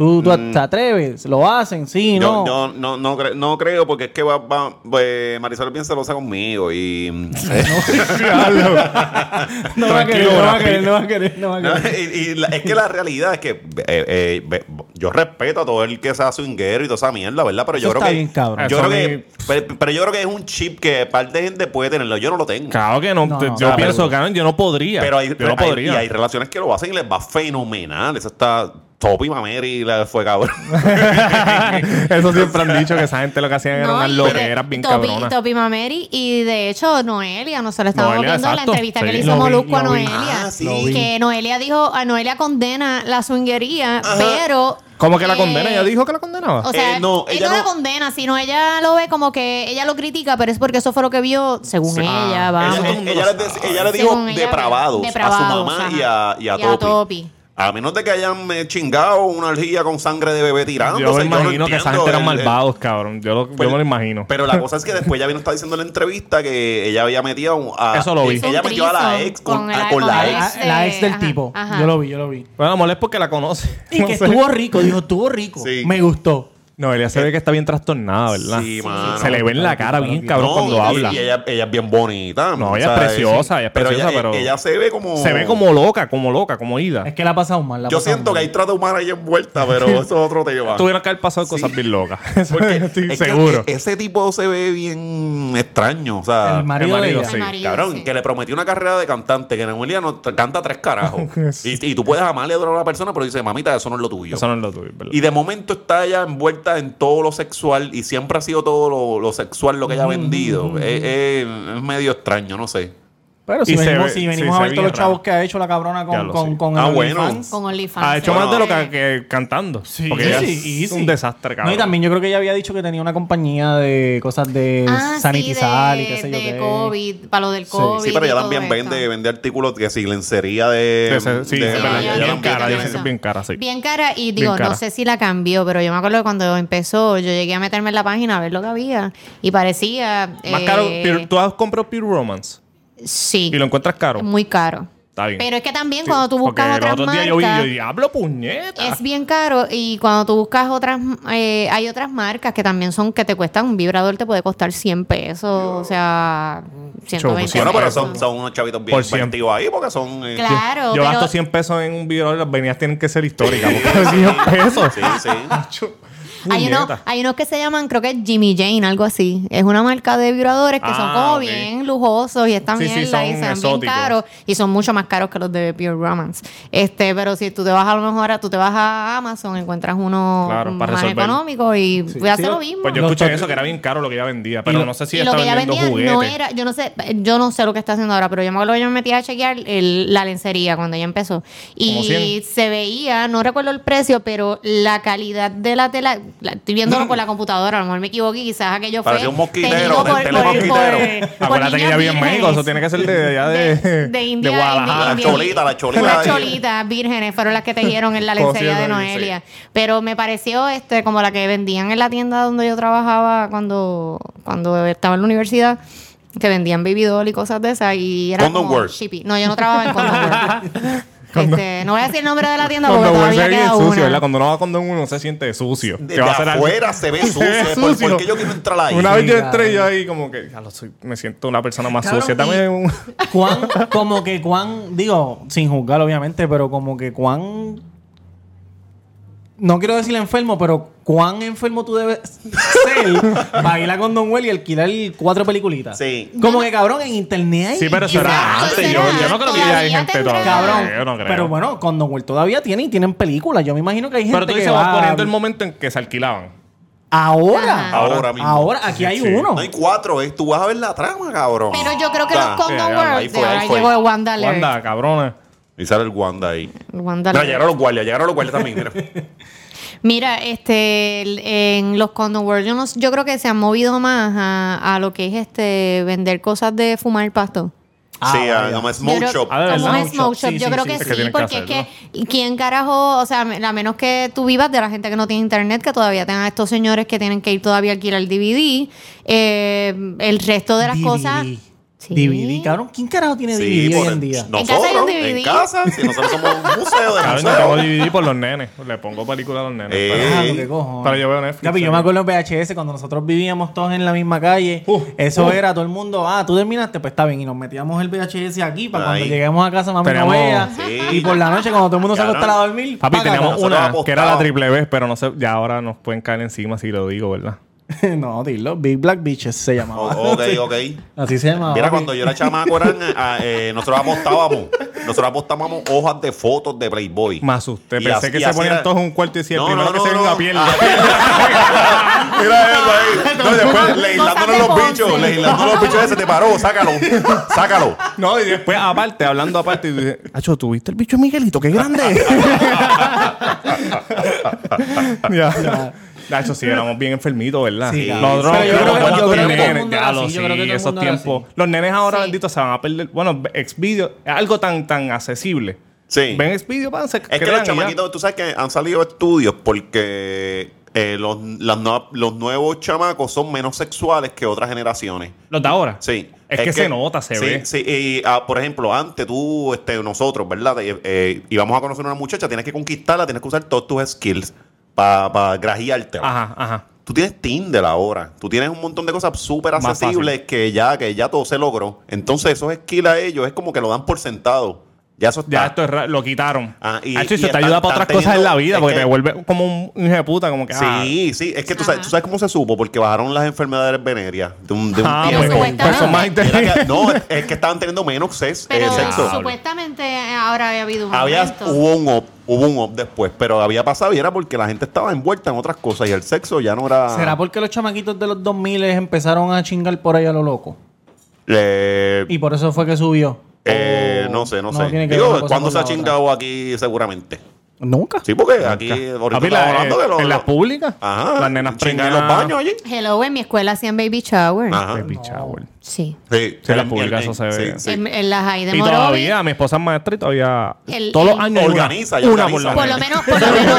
¿Tú, tú te atreves? ¿Lo hacen? Sí, Yo, no. yo no, no, cre- no creo porque es que va, va- pues, Marisol bien celosa conmigo y, (laughs) (laughs) no va a querer, no va a querer, no va a querer, no va a querer. y, y la- es que la realidad es que eh, eh, yo respeto a todo el que sea swinguero y toda esa mierda, ¿verdad? Pero yo creo que bien, cabrón. yo Eso creo que pero, pero yo creo que es un chip que parte de gente puede tenerlo, yo no lo tengo. Claro que no. No, te- no, yo pienso, pero- cabrón, yo no podría. Pero hay, yo no hay- podría. y hay relaciones que lo hacen y les va fenomenal. Eso está Topi Mameri le fue cabrón. (laughs) Eso siempre han dicho que esa gente lo que hacían era No, unas y loqueras bien Topi, cabronas. Topi Mameri y de hecho Noelia, no se le estaba Noelia, viendo la exacto, entrevista que le hizo Molusco a. Noelia. Ah, sí. Que Noelia dijo, a Noelia condena la swingería, pero... ¿Cómo que la eh, condena? ¿Ella dijo que la condenaba? O sea, Eh, no, ella ella no la condena, sino ella lo ve como que ella lo critica, pero es porque eso fue lo que vio, según ella, vamos. ella, ella ella le dijo depravados, depravados, a su mamá y a, y a ajá. Topi. Topi. A menos de que hayan eh, chingado una orgía con sangre de bebé tirándose. yo me no imagino que esa gente eran malvados, cabrón. Yo, lo, Pues, yo me lo imagino. Pero la cosa es que (laughs) después ya vino está diciendo en la entrevista que ella había metido a. Eso lo vi. Ella metió a la ex con, con a- el- con con la ex. La, ex del Ajá, tipo. ajá. Yo lo vi, yo lo vi. bueno, amor, es porque la conoce. Y (laughs) No que sé. estuvo rico, dijo, estuvo rico. Sí. Me gustó. No, ella se ve que está bien trastornada, ¿verdad? Sí, mano. Se le ve en la cara bien cabrón No, cuando y- habla. Y ella, ella es bien bonita. No, ella es preciosa, ella es preciosa, ella, pero- Ella se ve como. Se ve como loca, como loca, como ida. Es que la ha pasado mal. la ha Yo pasado siento mal. que hay trata humana ahí envuelta, pero eso es otro tema. Tuvieron que haber pasado cosas bien locas. (laughs) Eso Porque estoy es que seguro. ese tipo se ve bien extraño. O sea, El marido, el marido, de ella. sí. El marido, Cabrón, sí. que le prometió una carrera de cantante, que en Emilia no t- canta tres carajos. (laughs) y, y tú puedes amarle a una persona, pero dice, mamita, eso no es lo tuyo. Eso no es lo tuyo, ¿verdad? Y de momento está ella envuelta en todo lo sexual y siempre ha sido todo lo, lo sexual lo que ella ha vendido. Es, es- es medio extraño, no sé. Pero si Y venimos, ve- si venimos a ver ve todos los chavos raro. que ha hecho la cabrona con, lo con, con Ah, bueno. OnlyFans. Con OnlyFans. Ha hecho Bueno, más de lo Eh, que, que cantando. Sí, porque ella sí, es easy. un desastre, cabrón. No, y también yo creo que ella había dicho que tenía una compañía de cosas de Ah, sí, sanitizar de, y qué sé yo de qué. COVID, para lo del. COVID. Sí, pero ella también vende, vende artículos que si lencería de. Sí, bien bien cara, bien cara, sí. Bien cara y digo, no sé si la cambió, pero yo me acuerdo que cuando empezó, yo llegué a meterme en la página a ver lo que había y parecía... Más eh, caro, Pure- tú has comprado Pure Romance Sí, y lo encuentras caro. muy caro. Está bien. Pero es que también cuando tú buscas el otras otro día yo vi, marcas, yo diablo, puñeta. es bien caro y cuando tú buscas otras, eh, hay otras marcas que también son que te cuestan, un vibrador te puede costar 100 pesos, o sea, 120 Bueno, pero pesos. son, son unos chavitos bien Por cien. inventivos ahí porque son. eh, Claro, yo pero gasto 100 pesos en un vibrador, las venidas tienen que ser históricas. Porque (laughs) 100 pesos. Sí, (laughs) sí. Hay, uno- puñeta. hay unos que se llaman, creo que es Jimmy Jane, algo así. Es una marca de vibradores que son Ah, como bien lujosos y están Sí, bien, sí, son y ven bien caros y son mucho más caros que los de Pure Romance. Este, pero si tú te vas a lo mejor, a- tú te vas a Amazon, encuentras uno Claro, para más resolver. económico y voy a hacer Sí, lo mismo. Pues yo escuché eso, que era bien caro lo que ella vendía. Pero lo- no sé si está vendiendo vendía juguetes. no era, yo no sé, yo no sé lo que está haciendo ahora, pero yo me acuerdo que yo me metí a chequear el- la lencería cuando ella empezó. Y 100. se veía, no recuerdo el precio, pero la calidad de la tela, la- estoy viéndolo por la computadora, a lo mejor me equivoqué, quizás aquello fue. Parecía un mosquitero, del telemosquitero. Acuérdate que ella vive en México, eso tiene que ser de allá de, de, de India, Guadalajara. La cholita, la cholita Las cholitas vírgenes fueron las que tejieron en la lencería de Noelia. Pero me pareció este como la que vendían en la tienda donde yo trabajaba cuando, cuando estaba en la universidad. Que vendían baby doll y cosas de esas. Y era Condom como World. shippy. No, yo no trabajaba en Condom World. (laughs) Este, no voy a decir el nombre de la tienda porque Cuando todavía queda sucio, una. ¿verdad? Cuando uno va con uno se siente sucio. De, Que va a de ser algo- afuera se ve (laughs) sucio. Se ¿Por, sucio. por qué yo quiero entrar ahí? Una vez yo entré yo ahí como que ya lo soy, me siento una persona más sucia. Dame un... (laughs) cuán, como que cuán, digo, sin juzgar obviamente, pero como que cuán, no quiero decir enfermo, pero cuán enfermo tú debes ser (laughs) para ir a Condon Well y alquilar cuatro peliculitas. Sí. Como que cabrón, en internet hay... Sí, pero eso era antes. Yo, no creo que antes. ya hay Todavía gente todavía. Cabrón, Yo no creo. pero bueno, Condon Well todavía tiene y tienen películas. Yo me imagino que hay gente Pero tú que dices, va... vas poniendo el momento en que se alquilaban. Ahora. Ahora mismo. ahora, aquí Sí, hay sí. uno. No hay cuatro, ¿eh? Tú vas a ver la trama, cabrón. Pero yo creo que Ya. los Condom Sí, ya, ahí World. fue, ahí ahí fue. llegó el Wanda. Wanda, cabrona. Y sale el Wanda ahí. El Wanda llegaron los guardias, llegaron los guardias también. (laughs) Mira. Este, el- en los Condom World, yo, no, yo creo que se han movido más a, a lo que es este vender cosas de fumar pasto. Ah, sí, vaya. como Yo Smoke creo- Shop. Ah, de como un smoke shop, Sí, yo sí, creo sí. que Es que sí, tienen que porque es que quién carajo, o sea, a menos que tú vivas de la gente que no tiene internet, que todavía tengan estos señores que tienen que ir todavía a alquilar el DVD, eh, el resto de las DVD. cosas. Sí. DVD, cabrón. ¿Quién carajo tiene Sí, DVD hoy por- en día? En casa hay un Nosotros, DVD. en casa, si nosotros somos un (laughs) museo de Cabrón, yo tengo museo. DVD por los nenes. Le pongo película a los nenes. Eh, pero- Ah, lo que cojo. Pero yo veo Netflix. Ya, pero yo me acuerdo en VHS cuando nosotros vivíamos todos en la misma calle. Uh, eso uh. era todo el mundo. Ah, tú terminaste, pues está bien. Y nos metíamos el VHS aquí para cuando Ahí. lleguemos a casa, mami no Tenemos- vea. Sí. Y por la noche, cuando todo el mundo se Cabrón. acostara a dormir. Papi, págata. teníamos nosotros una que era la triple B, pero no sé, ya ahora nos pueden caer encima si lo digo, ¿verdad? (laughs) no, dilo. Big Black Bitches se llamaba. Oh, ok, (laughs) ok. Así se llamaba. Mira, cuando yo era chamaco, eran, (laughs) ah, eh, nosotros apostábamos. Nosotros apostábamos hojas de fotos de Playboy. Me asusté. Y Pensé así- que y se ponían era- todos en un cuarto y decía, No, primero no, que se venga no. pierde. Ah. Mira eso ahí. No, y después legislándonos los bichos. Legislándonos los bichos ese te paró. Sácalo. Sácalo. No, y después, aparte, hablando aparte, y dice, Acho, ¿tuviste el bicho de Miguelito? ¡Qué grande! ya. Nacho, sí, éramos bien enfermitos, ¿verdad? Sí. Nosotros yo creo que- el nenes, ya lo sí, esos tiempos. Los nenes ahora, Sí. benditos, se van a perder. Bueno, Xvideo es algo tan, tan accesible. Sí. Ven Xvideo, van, se Es que los chamaquitos, tú sabes que han salido estudios porque eh, los, las los nuevos chamacos son menos sexuales que otras generaciones. Los de ahora. Sí. Es, que, se nota, se sí, ve. Sí, y ah, por ejemplo, antes tú, este, nosotros, ¿verdad? Eh, eh, íbamos a conocer a una muchacha, tienes que conquistarla, tienes que usar todos tus skills para grajearte. Ajá, ajá. Tú tienes Tinder ahora. Tú tienes un montón de cosas súper accesibles que ya, que ya todo se logró. Entonces, esos skills a ellos es como que lo dan por sentado. Ya eso está. Ya esto es lo quitaron. Ah, y- Hacho, y eso te están- ayuda para otras cosas en la vida, porque que- te vuelve como un hijo de puta, como que. ah, Sí, sí, es que tú sabes, tú sabes cómo se supo, porque bajaron las enfermedades venéreas de un, de un Ah, tiempo. pues, pues son más que- no, es que estaban teniendo menos ses- eh, Pero sexo. supuestamente ahora había habido un Había, hubo un hubo un up después, pero había pasado y era porque la gente estaba envuelta en otras cosas y el sexo ya no era. ¿Será porque los chamaquitos de los 2000 empezaron a chingar por ahí a lo loco? Eh, Y por eso fue que subió. eh, no sé, no, no sé. Digo, una cosa ¿cuándo con se ha chingado aquí seguramente? Nunca. Sí, porque aquí ahorita Papi, estamos la- hablando de los. en las públicas, Ajá. las nenas en los baños allí. Hello, en mi escuela hacían baby shower. Ajá. Baby shower. Sí. Sí, Sí, en las En- públicas en- eso se ve. sí, sí. En, en las hay de Y todavía, mi esposa es maestra y todavía. El- todos los años. hay una- Organiza, ya una, organiza. por Por lo menos. por lo (laughs) menos.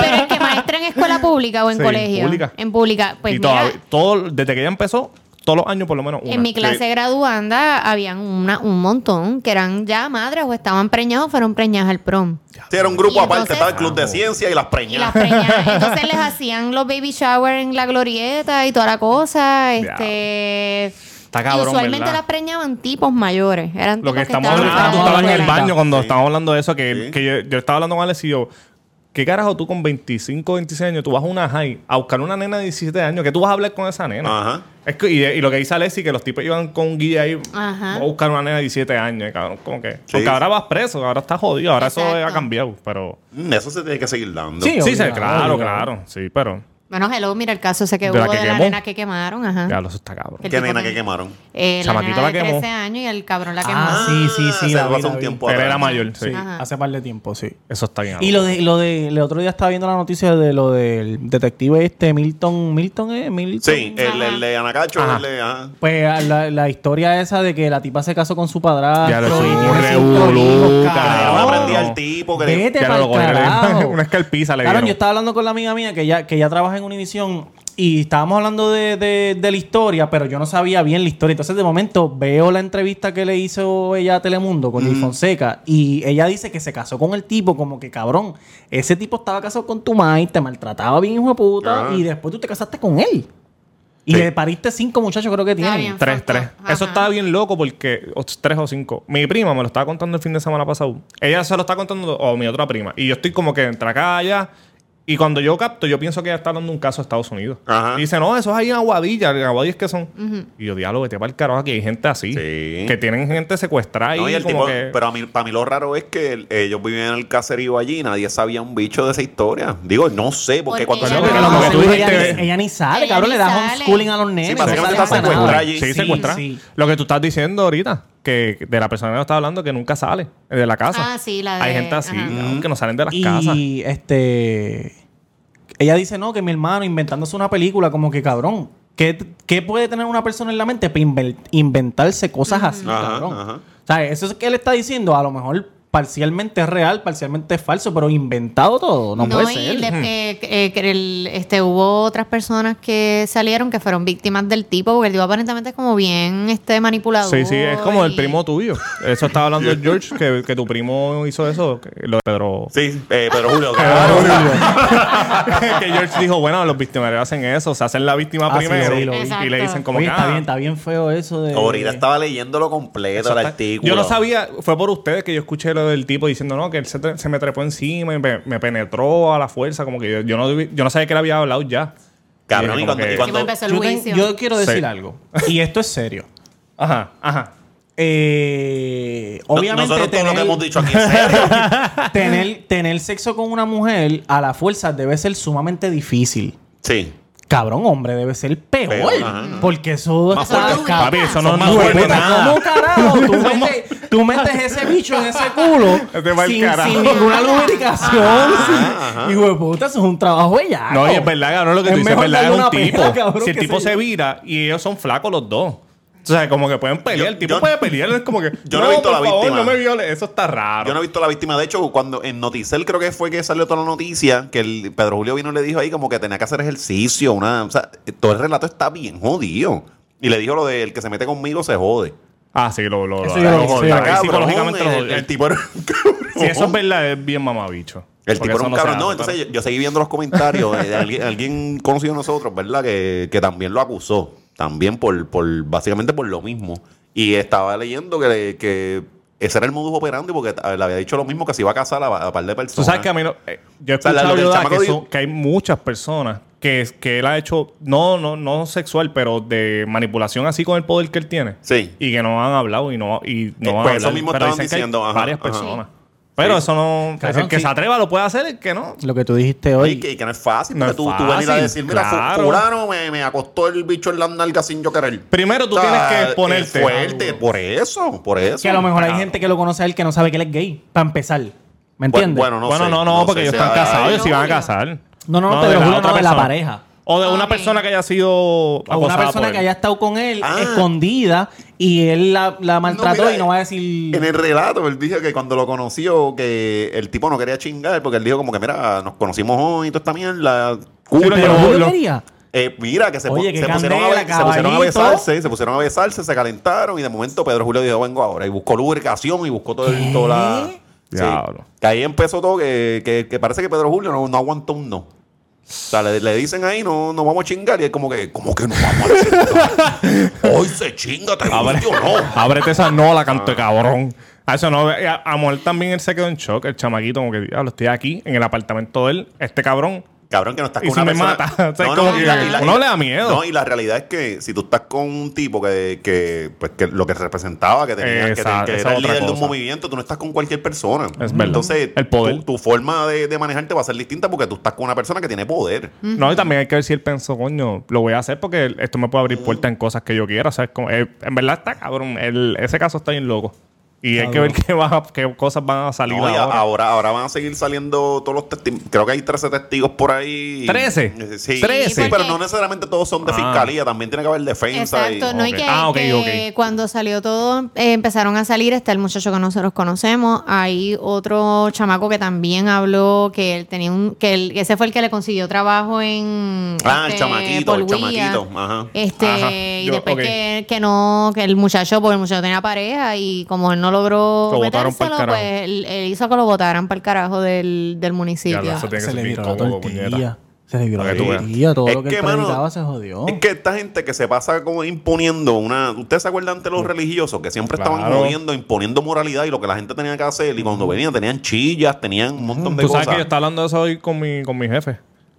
pero es que maestra en escuela pública o en Sí, colegio. pública. En pública. Pues y mira, todavía, todo, desde que ella empezó, todos los años por lo menos una. En mi clase Sí. graduanda habían una, un montón que eran ya madres o estaban preñados, fueron preñadas al prom. Sí, era un grupo Y aparte, entonces- estaba el club de ciencia y las Y preñas. las preñadas. (laughs) Entonces les hacían los baby shower en la glorieta y toda la cosa. Este. Está cabrón, y usualmente ¿verdad? las preñaban tipos mayores. Eran Lo que estamos estaban hablando, Ah, tú estabas en el baño cuando Sí. estábamos hablando de eso, que, Sí. que yo, yo estaba hablando con Alex y yo, ¿qué carajo tú con 25, 26 años, tú vas a una high a buscar una nena de 17 años, que tú vas a hablar con esa nena? Ajá. Es que, y, y lo que dice Alexi, que los tipos iban con guía ahí Ajá. a buscar una nena de 17 años, cabrón, como que... Sí. Porque ahora vas preso, ahora estás jodido, ahora eso ha cambiado, pero... Mm, Eso se tiene que seguir dando. Sí, Sí, sí, claro, obligado. claro, sí, pero... Bueno, hello, mira el caso ese que De hubo la que de la quemó. nena que quemaron. Ajá. Ya, eso está cabrón. El ¿Qué tipo nena que- que quemaron? Eh, la Chamaquito nena la de quemó. 13 años y el cabrón la quemó. Ah, sí, sí, sí. la vi, hace la un vi. tiempo Pero era mayor, sí. Sí, Ajá. hace par de tiempo, sí. Eso está bien. Y lo de, lo de, el otro día estaba viendo la noticia de lo del detective este Milton, Milton, ¿eh? Milton. Sí, el, el de Anacacho, Ajá. el de... Ajá. Pues la, la historia esa de que la tipa se casó con su padrastro. Ya lo es y un tiene cinco revolú, hijos, cabrón. Que no cabrón. aprendí al tipo que le- Vete Ya pa'l lo cogieron. carajo. (laughs) Una escalpiza le Claro, dieron. yo estaba hablando con la amiga mía que ya, que ya trabaja en Univision y estábamos hablando de, de- de la historia, pero yo no sabía bien la historia. Entonces, de momento, veo la entrevista que le hizo ella a Telemundo con Jay Fonseca y ella dice que se casó con el tipo, como que cabrón, ese tipo estaba casado con tu maíz, te maltrataba bien, hijo de puta, Ajá. y después tú te casaste con él. Y Sí. le pariste cinco muchachos, creo que Está tiene. bien. Tres, tres. Ajá. Eso estaba bien loco porque... o tres o cinco. Mi prima me lo estaba contando el fin de semana pasado. Ella se lo está contando... O mi otra prima. Y yo estoy como que entre acá allá... Y cuando yo capto, yo pienso que ella está hablando de un caso de Estados Unidos. Ajá. Y dice, no, eso es ahí en Aguadilla. En Aguadilla es que son... Y yo, diálogo, vete para el carajo. Aquí hay gente así. Sí. Que tienen gente secuestrada No, ahí y el como tipo- que... Pero a mí, para mí lo raro es que el- ellos vivían en el caserío allí y nadie sabía un bicho de esa historia. Digo, no sé, porque Porque cuando ella no- lo que tú ella, dijiste- ni, ella ni sale, Ella cabrón, ni le da homeschooling a los nenes. básicamente no está secuestrada allí. Sí, Sí, secuestrada. sí. Lo que tú estás diciendo ahorita, que de la persona que está hablando que nunca sale de la casa. Ah, sí, la de- Hay gente así, ajá. que no salen de las casas. Y este. Ella dice, no, que mi hermano inventándose una película, como que cabrón. ¿Qué, qué puede tener una persona en la mente para inventarse cosas así, Ajá, cabrón? ajá. O sea, eso es que él está diciendo, a lo mejor parcialmente es real, parcialmente falso, pero inventado todo, no, puede y ser. le- eh, eh, el- este, hubo otras personas que salieron que fueron víctimas del tipo, porque el tipo aparentemente es como bien este, manipulador. Sí, sí, es como el y- primo tuyo. Eso estaba hablando (laughs) George, que, que tu primo hizo eso, que lo de Pedro. Sí, eh, pero Julio, (laughs) que George dijo, bueno, los victimarios hacen eso, se hacen la víctima Ah, primero sí, y le dicen como Oye, que está ah, bien, está bien feo eso de... ahorita estaba leyéndolo completo eso el está- artículo. Yo no sabía, fue por ustedes que yo escuché del tipo diciendo, no, que él se, se me trepó encima y me, me penetró a la fuerza, como que yo, yo no, yo no sabía que él había hablado ya. Cabrón, Y cuando, que- y cuando- Sí, empezó el Yo, ten- yo quiero decir Sí. algo, (laughs) y esto es serio. Ajá, ajá. Eh, no- obviamente nosotros todo lo que tener- hemos dicho aquí es serio. (laughs) tener, tener sexo con una mujer a la fuerza debe ser sumamente difícil. sí. Cabrón, hombre, debe ser peor. Peor, ajá. Porque eso Más está fuerte. cabrón. Papi, eso no no más duele fuertes. nada. ¿Cómo carajo? (laughs) Tú metes, tú metes ese bicho en ese culo (laughs) Este sin, sin ninguna lubricación. ajá. (laughs) Hijo de puta, eso es un trabajo ya. No, y es verdad, cabrón, lo que Es tú dices es verdad, es un tipo. pela, cabrón, si el tipo se- se vira y ellos son flacos los dos. O sea, como que pueden pelear. Yo- el tipo yo- puede pelear. Es como que. Yo no he visto por la favor, víctima. No me viole. Eso está raro. Yo no he visto la víctima. De hecho, cuando en Noticel creo que fue que salió toda la noticia, que el Pedro Julio vino y le dijo ahí como que tenía que hacer ejercicio. Una, o sea, todo el relato está bien jodido. Y le dijo lo de el que se mete conmigo se jode. Ah, sí, lo, lo, lo- yo lo lo sí, Cabrón, psicológicamente lo el, jodió. el tipo era un cabrón. Si eso es verdad, es bien mamabicho. El tipo era un no cabrón. hace, No, entonces yo, yo seguí viendo los comentarios de alguien, alguien conocido de nosotros, ¿verdad? Que, que también lo acusó. También por, por básicamente por lo mismo. Y estaba leyendo que, que ese era el modus operandi porque le había dicho lo mismo que se iba a casar a, a par de Tú personas. sabes que a mí no. eh, yo he O sea, la- que que, dijo- son- que hay muchas personas que, que él ha hecho, no, no, no sexual, pero de manipulación así con el poder que él tiene. Sí. Y que no han hablado y no, y no Eh, van pues a eso mismo pero estaban dicen que hay diciendo, ajá, varias ajá. personas. Pero eso no. Cabrón, el que sí. se atreva lo puede hacer, el que no. Lo que tú dijiste hoy. que, que no es fácil, No porque es tú, tú venir a decir, mira, claro. fulano me, me acostó el bicho en las nalgas sin yo querer. Primero tú O sea, tienes que es exponerte. fuerte, por eso, por eso. Que a lo mejor hay gente que lo conoce a él que no sabe que él es gay. Para empezar. ¿Me entiendes? Bueno, no bueno, sé, no, no, porque sé ellos están casados, ellos no, se van a no. casar. No, no, no, la Julio otra no, de la pareja. O de una persona que haya sido O una persona por que haya estado con él Ah. escondida y él la, la maltrató mira, y no va a decir. En el relato, él dijo que cuando lo conoció, que el tipo no quería chingar, porque él dijo como que, mira, nos conocimos hoy y toda esta mierda. Cool, Sí, Pero lo- quería. Eh, mira, que se, Oye, pusieron, a, candela, se pusieron a besarse, se pusieron a besarse, se calentaron y de momento Pedro Julio dijo, vengo ahora. Y buscó lubricación y buscó todo el, toda la... Sí. Que ahí empezó todo, que, que, que parece que Pedro Julio no, no aguantó un no. O sea, le, le dicen ahí, no, no vamos a chingar. Y es como que, ¿cómo que no vamos a chingar? (laughs) Hoy se chinga, te Abre- digo yo no. Ábrete esa no, la canto de cabrón. A eso no, a, a Amor también él se quedó en shock, el chamaquito, como que, diablo, estoy aquí en el apartamento de él, este cabrón. Cabrón, que no estás con una persona... mata. (laughs) O sea, como uno le da miedo. No, y la realidad es que si tú estás con un tipo que, que, pues, que lo que representaba, que, tenía, que, Esa- que era el líder de un movimiento, tú no estás con cualquier persona. Es verdad. Entonces, El poder. Tu, tu forma de, de manejarte va a ser distinta porque tú estás con una persona que tiene poder. No, y también hay que ver si él pensó, coño, lo voy a hacer porque esto me puede abrir puertas en cosas que yo quiera. ¿sabes? Como, eh, en verdad está cabrón. El- ese caso está bien loco. Y hay que ver qué, va, qué cosas van a salir No, ahora. ahora, ahora van a seguir saliendo todos los testigos. Creo que hay 13 testigos por ahí. ¿Trece? Eh, Sí, ¿Trece? sí, pero no necesariamente todos son de Ah. fiscalía. También tiene que haber defensa. Exacto, y- no, y ok. que, Ah, ok, que ok. cuando salió todo, eh, empezaron a salir, está el muchacho que nosotros conocemos, hay otro chamaco que también habló, que él tenía un, que él- ese fue el que le consiguió trabajo en Ah, el este, chamaquito, el chamaquito, ajá. Este, Ajá, y yo- después que, que no, que el muchacho, porque el muchacho tenía pareja y como él no logró Lo metérselo, pues él, él hizo que lo votaran para el carajo del, del municipio. Diablo, eso tiene que Se le. Se le tú. Todo Es lo que, que, él mano, predicaba se jodió. Es que esta gente que se pasa como imponiendo una. ¿Ustedes se acuerdan de los religiosos que siempre estaban moviendo, imponiendo moralidad y lo que la gente tenía que hacer? Y cuando venían tenían chillas, tenían un montón de Tú cosas. sabes que yo estaba hablando de eso hoy con mi, con mi jefe.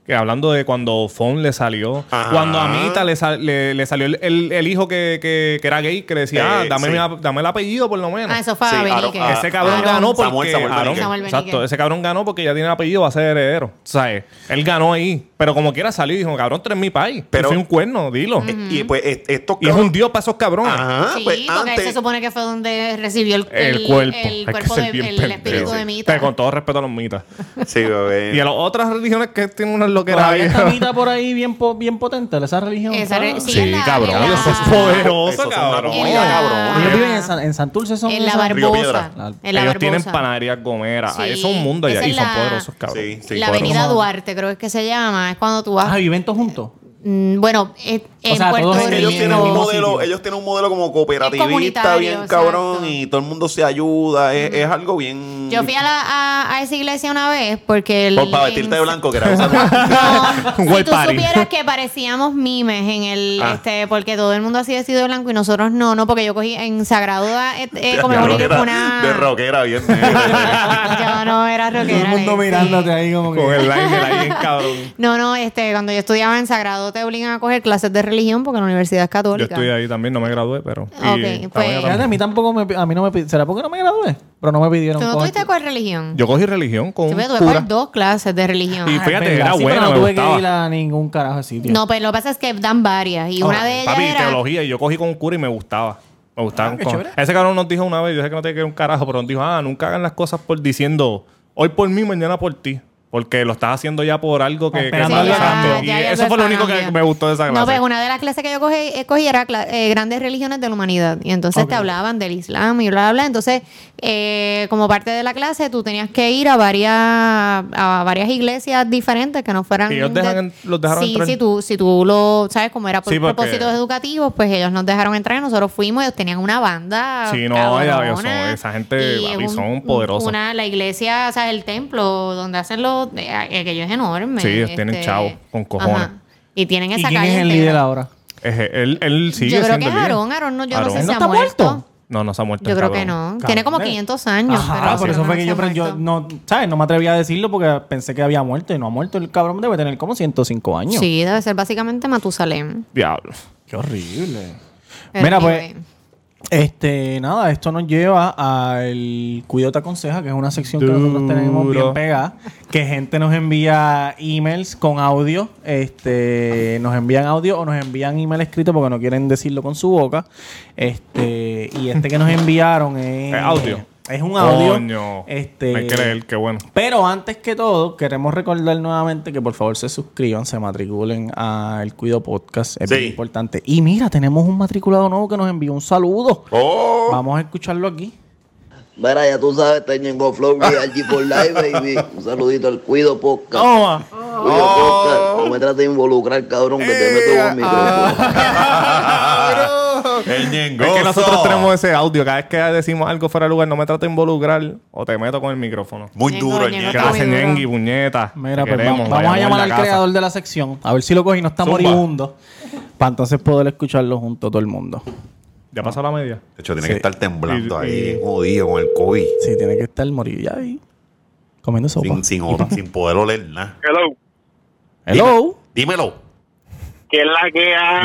Que hablando de cuando Fon le salió. Ajá. Cuando a Mita le, sal- le, le salió el, el- el hijo que, que, que era gay, que le decía, Eh, ah, dame, sí. mi ap- dame el apellido por lo menos. Ah, eso fue Sí, Aaron- Benique. ah, Ese cabrón Aaron. ganó porque Samuel- Samuel Aaron- Benique. Samuel exacto, ese cabrón ganó porque ya tiene apellido, va a ser heredero. O sea, eh, él ganó ahí, pero como quiera salir dijo, cabrón, tú eres mi país. Pero- soy un cuerno, dilo. Y pues es- estos Y es un dios para esos cabrones. Ajá, Sí, pues porque antes. él se supone que fue donde recibió el, El, cuerpo. el Hay que cuerpo de- el espíritu de. Mita. Pero con todo respeto a los mitas. Sí, bebé. Y a las otras religiones que tienen unas loqueras Todavía ahí. está Mita por ahí bien, po- bien potente, esa religión. Esa re- sí, Sí, en la- cabrón. la- Eso es poderoso, cabrón. la-. Ellos viven en, San, en Santurce, son En la Barbosa. Piedra. En la Ellos tienen panaderías gomeras. Sí. Ahí es un mundo allá. Y es son la- poderosos, cabrón. Sí, sí. la poderoso. avenida Duarte, creo que se llama. Es cuando tú vas. Ah, viven todos juntos. Mm, bueno, eh, en sea, Puerto todos el Ellos tienen, un modelo, ellos tienen un modelo como cooperativista bien cabrón exacto. y todo el mundo se ayuda. Es, es algo bien. Yo fui a, la, a, a esa iglesia una vez porque... El, Por, para vestirte de en- blanco, que era (laughs) No, (laughs) si tú party. supieras que parecíamos mimes en el, Ah. este, porque todo el mundo así vestido de blanco y nosotros no, no, porque yo cogí en Sagrado eh, eh, como una, rockera, una- De rockera, bien (laughs) yo no era Todo rockera. el mundo mirándote ahí como que... Con el liner ahí en cabrón. No, no, este, cuando yo estudiaba en Sagrado te obligan a coger clases de religión porque la universidad es Yo católica. estoy ahí también, no me gradué, pero. y Ok, estaba pues- Fíjate, a mí tampoco me... pi- A mí no me ¿Será porque no me gradué? Pero no me pidieron ¿Tú no coger- tuviste que coger religión? Yo cogí religión con un tuve que cura. coger dos clases de religión. Y Ah, fíjate, verdad, era sí, buena, pero no me tuve gustaba. que ir a ningún carajo de sitio. No, pero lo que pasa es que dan varias y una de ellas Papi, era... teología. Y yo cogí con un cura y me gustaba. Me gustaba. Ah, qué con- chévere. Ese cabrón nos dijo una vez, yo sé que no te quiero un carajo, pero nos dijo, ah, nunca hagan las cosas por diciendo, hoy por mí, mañana por ti. Porque lo estás haciendo ya por algo que... que. Y ya eso fue lo único que me gustó de esa clase. No, pues una de las clases que yo cogí, eh, cogí era eh, grandes religiones de la humanidad. Y entonces te hablaban del Islam y bla, bla, bla. Entonces, eh, como parte de la clase, tú tenías que ir a varias a varias iglesias diferentes que no fueran... ¿Y ellos dejan- los dejaron sí, entrar? Sí, tú, si tú lo... ¿Sabes? Como era por Sí, porque- propósitos educativos, pues ellos nos dejaron entrar y nosotros fuimos. Ellos tenían una banda Sí, no, ya, ellos son- esa gente, son poderosos. Una, la iglesia, o sea, el templo donde hacen los... eh, aquello es enorme. Sí, tienen chavo, con cojones. Ajá. Y tienen ¿Y esa quién calle es el entera. líder ahora? Ejé, Él, él sigue Yo creo siendo que es. Aarón. Aarón, no, yo Aarón. no sé ¿Él si no ha está muerto. muerto? No, no se ha muerto. Yo creo que cabrón. no. Tiene como Cabrón. 500 años. Ajá, pero por eso no fue que yo, ha no, ¿sabes? No me atreví a decirlo porque pensé que había muerto y no ha muerto. El cabrón debe tener como 105 años. Sí, debe ser básicamente Matusalem. Diablo. Qué horrible. Mira, pues, este, nada, esto nos lleva al Cuido te aconseja, que es una sección que nosotros tenemos bien pegada, que gente nos envía emails con audio, este, nos envían audio o nos envían email escrito porque no quieren decirlo con su boca, este, y este que nos enviaron es, Es audio. Es un audio, Coño. este, Me creer, qué bueno. pero antes que todo, queremos recordar nuevamente que por favor se suscriban, se matriculen a El Cuido Podcast. Es Sí. bien importante. Y mira, tenemos un matriculado nuevo que nos envió un saludo. Oh, Vamos a escucharlo aquí. Mira, ya tú sabes, Teñengo Flow y allí por live, baby. Un saludito al Cuido Podcast. Toma. Cuido Oscar, no me trates de involucrar, cabrón, que te meto con el micrófono. (laughs) El ñengoso. Es que nosotros tenemos ese audio. Cada vez que decimos algo fuera de lugar, no me trates de involucrar o te meto con el micrófono. Muy Ñengo, duro el Ñengo muy Gracias, duro. Ñengui, puñeta. Mira, Te pues queremos, vamos, vamos a llamar al la casa. creador de la sección. A ver si lo coge y no está Zumba. moribundo. Para entonces poder escucharlo junto todo el mundo. ¿Ya pasó la media? De hecho, tiene Sí. que estar temblando Y- ahí, bien jodido con el COVID. Sí, tiene que estar morido ya ahí. Comiendo sopa. Sin, sin, sin poder oler nada. Hello. Hello. Dímelo. ¿Qué es la que hay?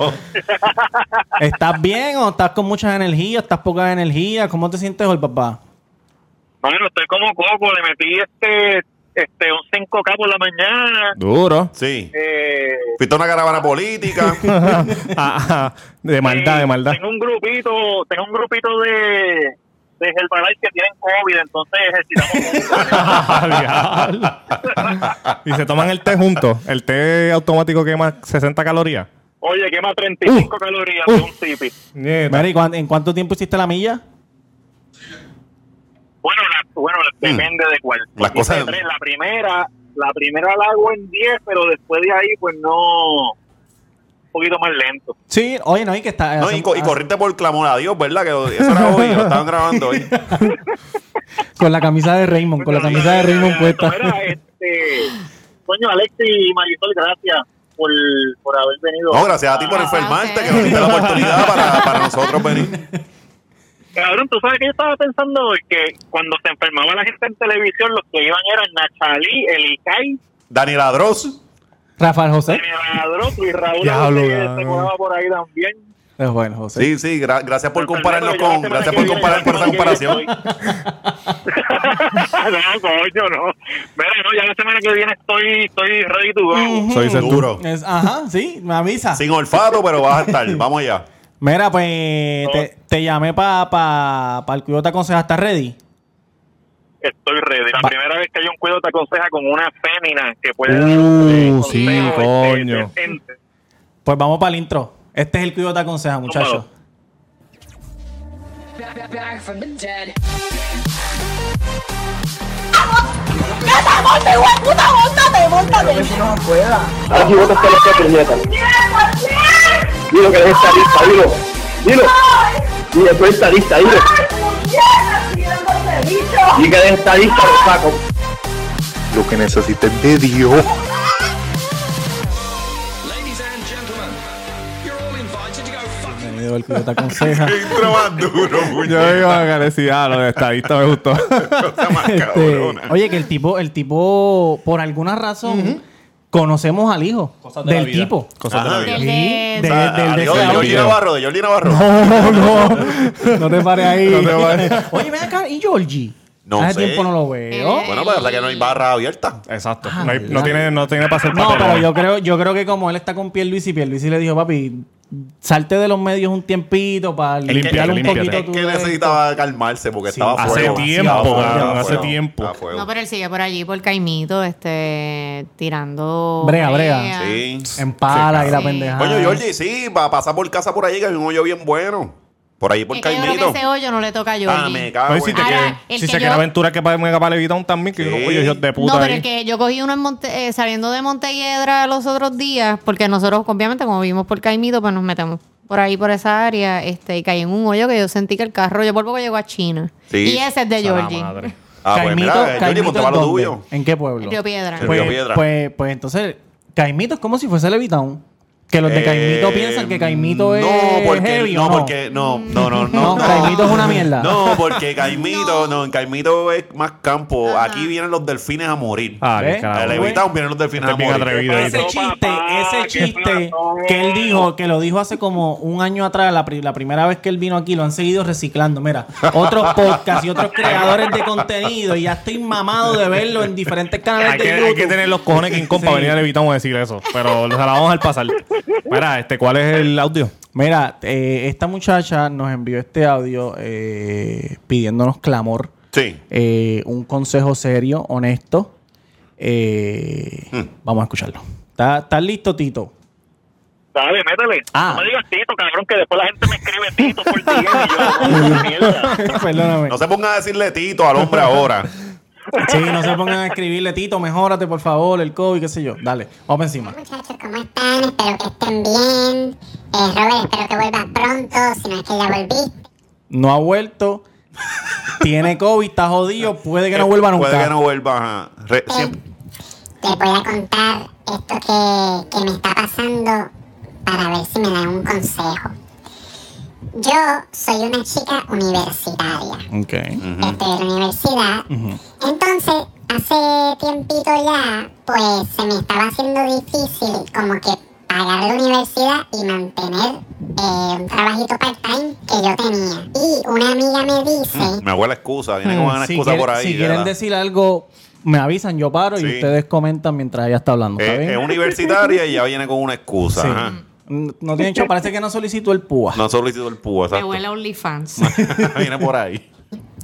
No. ¿Estás bien o estás con muchas energías? ¿Estás poca energía? ¿Cómo te sientes hoy, papá? Bueno, estoy como coco. Le metí este, este un 5K por la mañana. Duro. Sí. Eh, Fuiste a una caravana política. (laughs) Ah, ah, de maldad, de maldad. Tengo un grupito, tengo un grupito de, de Herbalife que tienen COVID, entonces ejercitamos (laughs) (laughs) y se toman el té juntos. El té automático quema 60 calorías. Oye, quema 35 calorías de un tipi. Nieta. Mira, ¿y cuán- ¿en cuánto tiempo hiciste la milla? Bueno, la- bueno, depende de cuál. Mm. Las cosas-. La primera, la primera la hago en 10, pero después de ahí, pues no, poquito más lento. Sí, oye, no, y que está. No, y, co- y corriste por clamor a Dios, ¿verdad? Que eso era hoy, lo estaban grabando hoy. (laughs) Con la camisa de Raymond, con la camisa de Raymond puesta. Mira, este, coño, Alexi y Marisol, gracias por, por haber venido. No, gracias a ti por Ah, enfermarte, que nos diste la oportunidad para, para nosotros venir. Cabrón, tú sabes que yo estaba pensando hoy que cuando se enfermaba la gente en televisión, los que iban eran Nachalí, Elicay, Daniel Adros. Rafael José. Ladrón y Raúl Diablo, que se por ahí también. Es bueno, José. Sí, sí, gra- gracias por compararnos Pero, con. Gracias por comparar por esa comparación. (laughs) no, coño, no. Mira, no, ya la semana que viene estoy, estoy ready to go. Soy. Es- ajá, sí, me avisa. Sin olfato, pero vas a estar. (laughs) Vamos allá. Mira, pues te, te llamé para pa, pa el cuidado te aconseja, ¿estás ready? Estoy ready. La Va- primera vez que hay un cuido te aconseja con una fémina que puede dar Uh, un sí, coño. este, decente. Pues vamos para el intro. Este es el cuidado te aconseja, muchachos. Back, back from the dead. Aquí votas por esta puñeta. Dilo que eres estadista, dilo. Dilo. Dilo, tú eres estadista, dilo. Y que eres estadista, lo saco. Lo que necesites de Dios. Ladies and gentlemen, you're all invited to go fuck Bienvenido al cuidado te aconseja. Intro más duro, Yo iba a decir, ah, lo de estadista me gustó. (laughs) Cosa más Este, oye, que el tipo, el tipo, por alguna razón, conocemos al hijo de la del vida. tipo. Cosas de la Ajá. vida. Del Sí, de- de- O sea, del de adiós, ese de Jordi audio. Navarro, de Jordi Navarro. No, no, (laughs) no te pares ahí. No te pares. (laughs) Oye, ven acá, ¿y Georgie? No Hace sé. tiempo no lo veo. Eh, Bueno, pues la que no hay barra abierta. Exacto. Ah, no, hay- ¿verdad? no tiene, no tiene para hacer No, pero yo creo, yo creo que como él está con Pierluisi, Pierluisi le dijo, papi, salte de los medios un tiempito para limpiar un límpiate. poquito Es que de esto. necesitaba calmarse porque Sí, estaba hace fuego. tiempo, hace tiempo. a fuego. No, pero él sigue por allí, por Caimito, este, tirando... Brea, brea. Sí. En pala y la Sí. pendeja. Coño, Georgie, sí, va a pasar por casa por ahí, que hay un hoyo bien bueno. Por ahí por Es que yo creo Caimito. que ese hoyo no le toca a Ah, me cago No, y si en- te Ahora, quiere, el si que se yo- que para Mega Levitown también, que Sí. oye, hijos de puta No, pero ahí. el que yo cogí uno en Monte, eh, saliendo de Montelledra los otros días, porque nosotros, obviamente, como vivimos por Caimito, pues nos metemos por ahí, por esa área, este, y caí en un hoyo que yo sentí que el carro, yo por poco llegó a China. Sí. Y ese es de Georgie. madre. Ah, pues Caimito, mira, Georgie, Caimito ponte ¿en para lo dónde? tuyo. ¿En qué pueblo? Río Piedra. Pues, Río Piedra. pues, pues entonces, Caimito es como si fuese Levitown. Que los de Caimito Eh, piensan que Caimito es no, porque, heavy, ¿o no, no? porque no, no, no, No, no. Caimito es una (laughs) mierda. No, porque Caimito, no, en Caimito es más campo. Ajá. Aquí vienen los delfines a morir. Ah. Levitown vienen los delfines Este a es bien morir. atrevido. Ese chiste, papá? ese ¿Qué chiste que él dijo, que lo dijo hace como un año atrás, la, pri- la primera vez que él vino aquí, lo han seguido reciclando. Mira, otros (laughs) podcasts y otros creadores de contenido, y ya estoy mamado de verlo en diferentes canales Hay de que, YouTube. hay que tener los cojones Kong para Sí. venir a Levitown a decir eso. Pero se la vamos al pasar. Mira, este, ¿cuál es el audio? Mira, eh, esta muchacha nos envió este audio eh, pidiéndonos clamor, Sí. eh, un consejo serio, honesto. Eh, Hmm. Vamos a escucharlo. ¿Estás listo, Tito? Dale, métele. Ah. No me digas Tito, cabrón, que después la gente me escribe Tito por día y yo, "Oh, mierda. (laughs) Perdóname. No se ponga a decirle Tito al hombre ahora. (laughs) Sí, no se pongan a escribirle, Tito, mejórate, por favor, el COVID, qué sé yo. Dale, vamos para encima. Muchachos, ¿cómo están? Espero que estén bien. Eh, Robert, espero que vuelvas pronto, si no es que ya volviste. No ha vuelto. Tiene COVID, está jodido. Puede que no vuelva nunca. Puede que no vuelva. ajá. Re- Eh, siempre- Les voy a contar esto que, que me está pasando para ver si me dan un consejo. Yo soy una chica universitaria. Ok. Estoy en la universidad. Entonces, hace tiempito ya, pues se me estaba haciendo difícil como que pagar la universidad y mantener eh, un trabajito part-time que yo tenía. Y una amiga me dice... Me huele excusa. Viene con una Mm, Si, excusa quiere- por ahí. si quieren ¿verdad? decir algo, me avisan, yo paro y ustedes comentan mientras ella está hablando. ¿está Es, bien? es universitaria y ya viene con una excusa. Sí. ajá. No tiene hecho, parece que no solicitó el PUA. No solicitó el púa. Me exacto. huele a OnlyFans. (laughs) viene por ahí.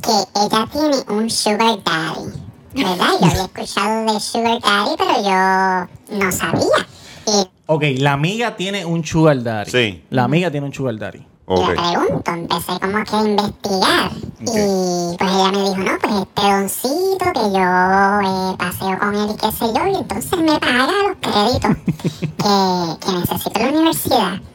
que ella tiene un sugar daddy. ¿Verdad? Yo había escuchado de sugar daddy, pero yo no sabía. Y Ok, la amiga tiene un sugar daddy. Sí. La amiga tiene un sugar daddy. Ok. le pregunto, empecé como que a investigar. Y pues ella me dijo, no, pues este doncito que yo eh, paseo con él y qué sé yo, y entonces me paga los créditos (laughs) que, que necesito en la universidad.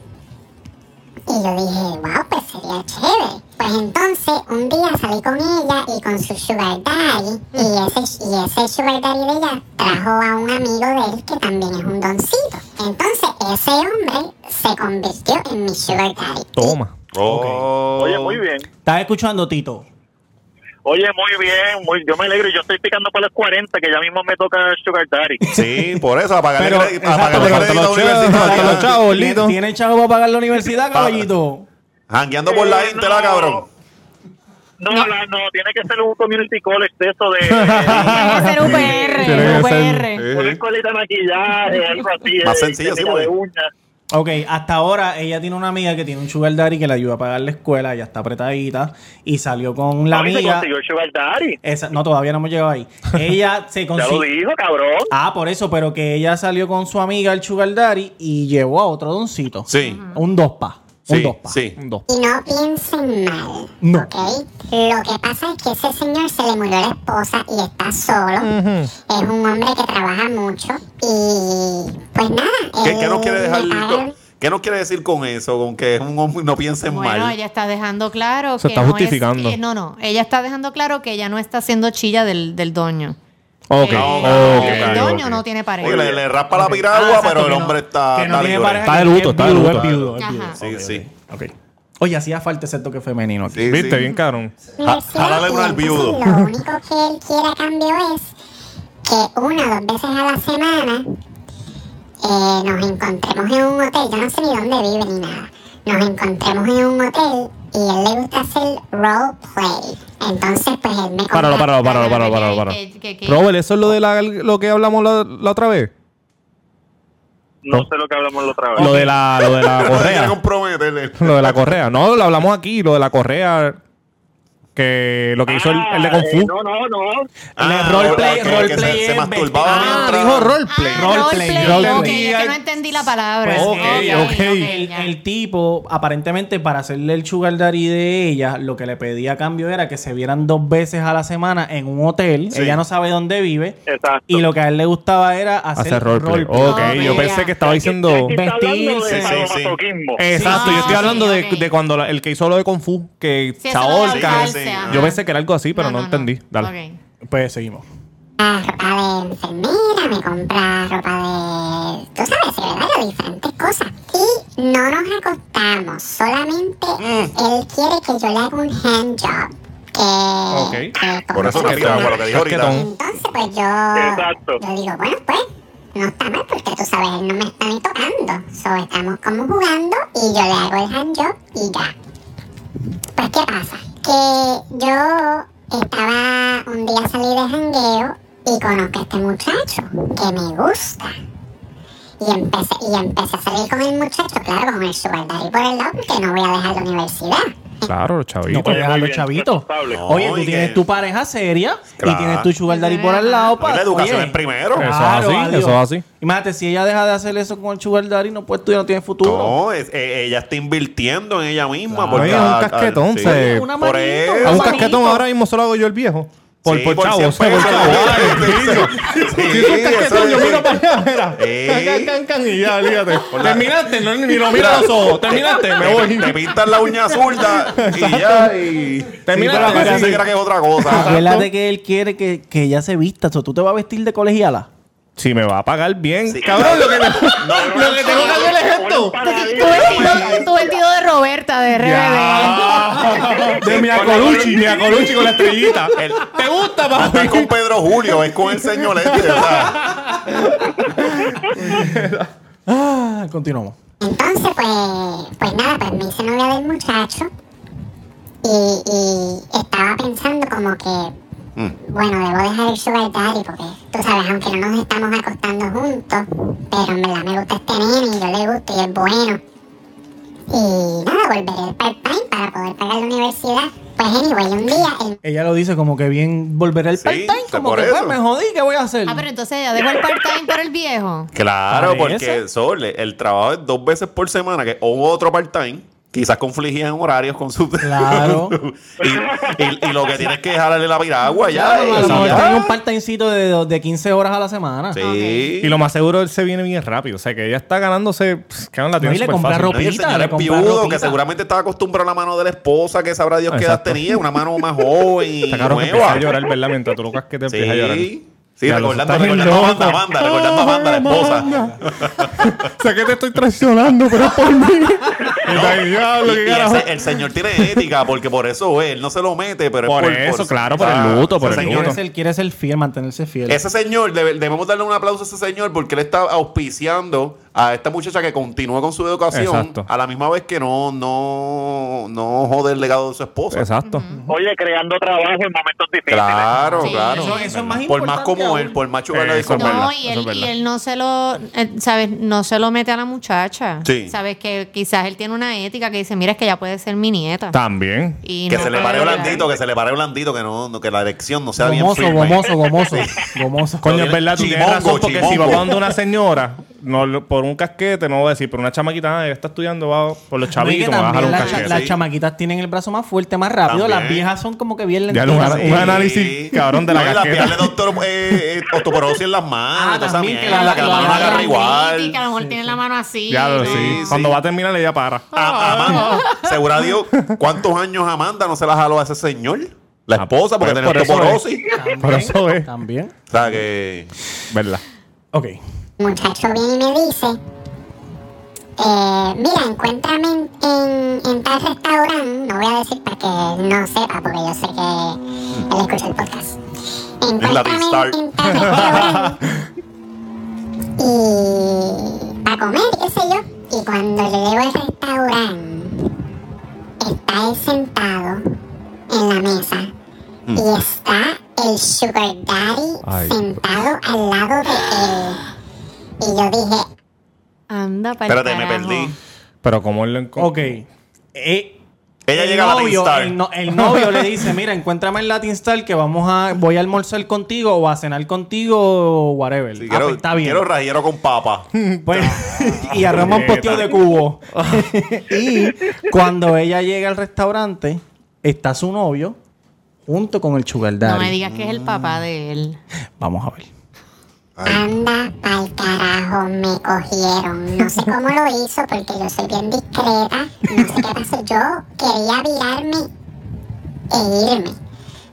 Y yo dije, wow, pues sería chévere. Pues entonces un día salí con ella y con su sugar daddy. Y ese, y ese sugar daddy de ella trajo a un amigo de él que también es un doncito. Entonces ese hombre se convirtió en mi sugar daddy. Toma. Oh. Oye, muy bien. ¿Estás escuchando, Tito? Oye, muy bien. Muy, yo me alegro. Yo estoy picando para los 40, que ya mismo me toca Sugar Daddy. Sí, por eso, a pagarle Pero, crédito- a exacto, pagarle pero crédito a la faltan los chavos, chavos, ¿Tiene, Lito. ¿Tiene chavo para pagar la universidad, caballito? Jangueando por la Eh, ah, no. cabrón. No, no, no, tiene que ser un community college de eso de... Tiene que ser UPR, Tiene que UPR. Una escuelita de maquillaje, algo así. Más eh, sencillo, sí, de uñas. Ok, hasta ahora ella tiene una amiga que tiene un sugar daddy que le ayuda a pagar la escuela, ya está apretadita, y salió con la Ay, se amiga. consiguió el Sugar Daddy. Esa- no, todavía no hemos llegado ahí. Ella (laughs) se Ya lo consiguió. dijo, cabrón. Ah, por eso, pero que ella salió con su amiga, el Sugar Daddy, y llevó a otro doncito. Sí. Un dos pa. Un Sí, dos pa. sí. Un dos. Y no piensen mal, No. ¿ok? Lo que pasa es que ese señor se le murió la esposa y está solo. Es un hombre que trabaja mucho y pues nada. ¿Qué, él qué nos quiere dejar? ¿Qué nos quiere decir con eso? Con que es un hombre no piensen Bueno, mal. ella está dejando claro Se que está no justificando. es... que- no, no. Ella está dejando claro que ella no está haciendo chilla del, del doño. Ok. Eh, ok, el ok, doño ok. no tiene pareja. Oye, le, le raspa la piragua, Ah, pero el no- hombre está, que no está tiene libre. pareja, Está de luto, es está de luto. es viudo, es Ajá. viudo. Sí, sí. ok. Oye, hacía falta ese toque femenino aquí. Sí, ¿Viste? sí. Bien cabrón. jálale una al viudo. Lo único que él quiere a cambio es que una o dos veces a la semana eh, nos encontremos en un hotel. Yo no sé ni dónde vive ni nada. Nos encontremos en un hotel y a él le gusta hacer roleplay. Entonces, pues él me Páralo, páralo, páralo, páralo, páralo. páralo. Que- que- que- Robert, ¿eso es lo de la, lo que hablamos la, la otra vez? No sé lo que hablamos la otra vez. Lo de la, lo de la (laughs) correa. comprometer. Lo de la correa. No, lo hablamos aquí, lo de la correa. Que lo que hizo el, el de Kung Ah, Fu. eh, no, no, no. Ah, roleplay, que- que roleplay se- se es masturbaba. Ah, mientras- dijo roleplay. Ah, Roleplay, roleplay. roleplay. Ok, es que no entendí la palabra. Pues, Ok, ok. El, ya. el tipo, aparentemente, para hacerle el sugar daddy de ella, lo que le pedía a cambio era que se vieran dos veces a la semana en un hotel. Sí. Ella no sabe dónde vive. Exacto. Y lo que a él le gustaba era hacer, Hacer roleplay. roleplay. Ok, Oh, yo pensé que estaba diciendo. Aquí está hablando de vestirse. Sí, sí, sí. sadomasoquismo. Exacto, Sí. yo estoy hablando de, ok. de cuando la- el que hizo lo de Kung Fu, que Sí, se eso lo sí. Ajá. Yo pensé que era algo así, pero no, entendí. Dale. Ok. Pues seguimos. ropa de enfermera, me compra ropa de... Tú sabes, secretario, diferentes cosas. Y no nos acostamos, solamente él quiere que yo le haga un handjob. Que, que Por eso que digo, por lo que dijo ahorita. Entonces, pues yo, Exacto. yo digo, bueno, pues, no está mal porque tú sabes, él no me está ni tocando. So, estamos como jugando y yo le hago el handjob y ya. Pues, ¿qué pasa? Que yo estaba un día salí de jangueo y conozco a este muchacho que me gusta. Y empecé, y empecé a salir con el muchacho, claro, con el sugar daddy por el lado, porque no voy a dejar la universidad. Claro, chavito. No puedes dejar los chavitos. No, Oye, tú tienes que- tu pareja seria y Claro. tienes tu sugar daddy por al lado. Y la educación oye, es primero. Eso es claro, así, adiós. eso es así. Imagínate, si ella deja de hacer eso con el sugar daddy, no puedes, tú ya no tienes futuro. No, es- eh, ella está invirtiendo en ella misma. Claro. porque Oye, un a- a- casquetón, sí. se- Una Por manito, eso. A un casquetón ahora mismo se lo hago yo el viejo. Por, Sí, por por chavo, 100 o sea, por pesos. chavo. Si es un casquetón, yo por- miro para allá, mira. Can, can, can, y ya. (laughs) Por la- Terminaste, no, ni lo miro a los ojos. Terminaste, me voy. Te pintas la uña zurda y ya. Y Termina Sí, la que es otra cosa. Acuérdate que él quiere que, que ella se vista. O tú te vas a vestir de colegiala. Si me va a pagar bien. Sí. Cabrón, lo que, (laughs) no, lo que tengo que hacer es esto. Tu vestido, de Roberta de RBD. De Mia Colucci, Mia Colucci con la estrellita. El- ¿Te gusta, No es papi? con Pedro Julio, es con el señor este, ¿verdad? (laughs) Ah, continuamos. Entonces, pues, pues nada, pues me hice novia del muchacho y, y estaba pensando como que, bueno, debo dejar el sugar daddy porque, tú sabes, aunque no nos estamos acostando juntos, pero en verdad me gusta este nene y yo le gusto y es bueno. Y nada, volveré al part-time para poder pagar la universidad. Pues anyway, un día el Ella lo dice como que bien volverá el Sí, part-time. Como que pues me jodí, ¿qué voy a hacer? Ah, pero entonces ella dejó el part-time por el viejo. Claro, porque Sol, el trabajo es dos veces por semana, que o otro part-time, quizás confligían horarios con su. Claro. (laughs) y, y- y lo que tienes que dejarle la piragua ya. Claro, lo ya. tiene un part-timecito de, de 15 horas a la semana. Sí. Y lo más seguro, él se viene bien rápido. O sea, que ella está ganándose. pff, Que no la No, tiene y le compra fácil. ropa. No, y el ropita, señor le es compra viudo, ropita. que seguramente estaba acostumbrado a la mano de la esposa, que sabrá Dios qué edad tenía, una mano más joven y nueva. a llorar, ¿verdad? Mientras tú tocas que te empieza a llorar. Sí. Recordando, recordando a Amanda, loco. Amanda, recordando a Amanda, la esposa. (laughs) sé que te estoy traicionando, pero es por mí. (laughs) Y diablo, Y- y ese- el señor tiene ética, porque por eso él no se lo mete, pero Por es por eso, claro, por el Ah, luto, por ese el señor- luto. Quiere ser, quiere ser fiel, mantenerse fiel. Ese señor, debe- debemos darle un aplauso a ese señor porque él está auspiciando a esta muchacha que continúa con su educación Exacto. a la misma vez que no, no, no jode el legado de su esposa. Exacto. Oye, creando trabajo en momentos difíciles. Claro, Sí. claro. Eso- eso es más por más como aún. él, por más chugarla verdad, No, y él, y él no se lo, eh, ¿sabes? No se lo mete a la muchacha. Sí. ¿Sabes? Que quizás él tiene una ética que dice, mira, es que ella puede ser mi nieta. También. Y Que no se le pare blandito, que se le pare blandito, que no, no- que la elección no sea bien Gomoso, firme. gomoso, gomoso, (laughs) gomoso. Coño, es verdad, tú tienes razón, porque si va una señora, no, por un casquete, no voy a decir, pero una chamaquita, ah, ella está estudiando, va por los No, chavitos, me va a dejar un las, cha- casquete. las sí. chamaquitas tienen el brazo más fuerte, más rápido. También. Las viejas son como que bien Ya, un, lentas. un análisis cabrón de la No, y la casqueta. de doctor eh, eh, osteoporosis en las (laughs) manos, Ah, también, que la- que la la- mano la- agarra la- igual. Y que a lo mejor tiene la mano así. Ya lo ¿no? sí. Sí, Cuando sí. va a terminar, ella para. A- Amanda, (laughs) seguro a Dios, ¿cuántos años Amanda no se la jaló a ese señor? La esposa, porque pues, eso osteoporosis. Por eso es. También. O sea que. ¿Verdad? Ok. Muchacho viene y me dice, eh, mira, encuéntrame en, en, en tal restaurante, no voy a decir para que no sepa, porque yo sé que él escucha el podcast. Encuéntrame en, en tal restaurante y para comer, qué sé yo. Y cuando yo llego al restaurante, está él sentado en la mesa y está el sugar daddy Ay. sentado al lado de él. Y yo dije, Anda, para Espérate, me perdí. Pero como él lo encontró. Ok. Eh, Ella el llega a Latin Star. El, no- el novio le dice, mira, encuéntrame en Latin Star que vamos a, voy a almorzar contigo o a cenar contigo o whatever. Sí, Ah, quiero, pues, está bien. quiero rayero con papa. (laughs) Pues, (laughs) y arrama un posteo de cubo. (laughs) y cuando ella llega al restaurante, está su novio junto con el sugar daddy. No me digas que es el papá de él. Vamos a ver. Anda pa'l carajo, me cogieron. No sé cómo lo hizo porque yo soy bien discreta. No sé qué pasó. Yo quería virarme e irme.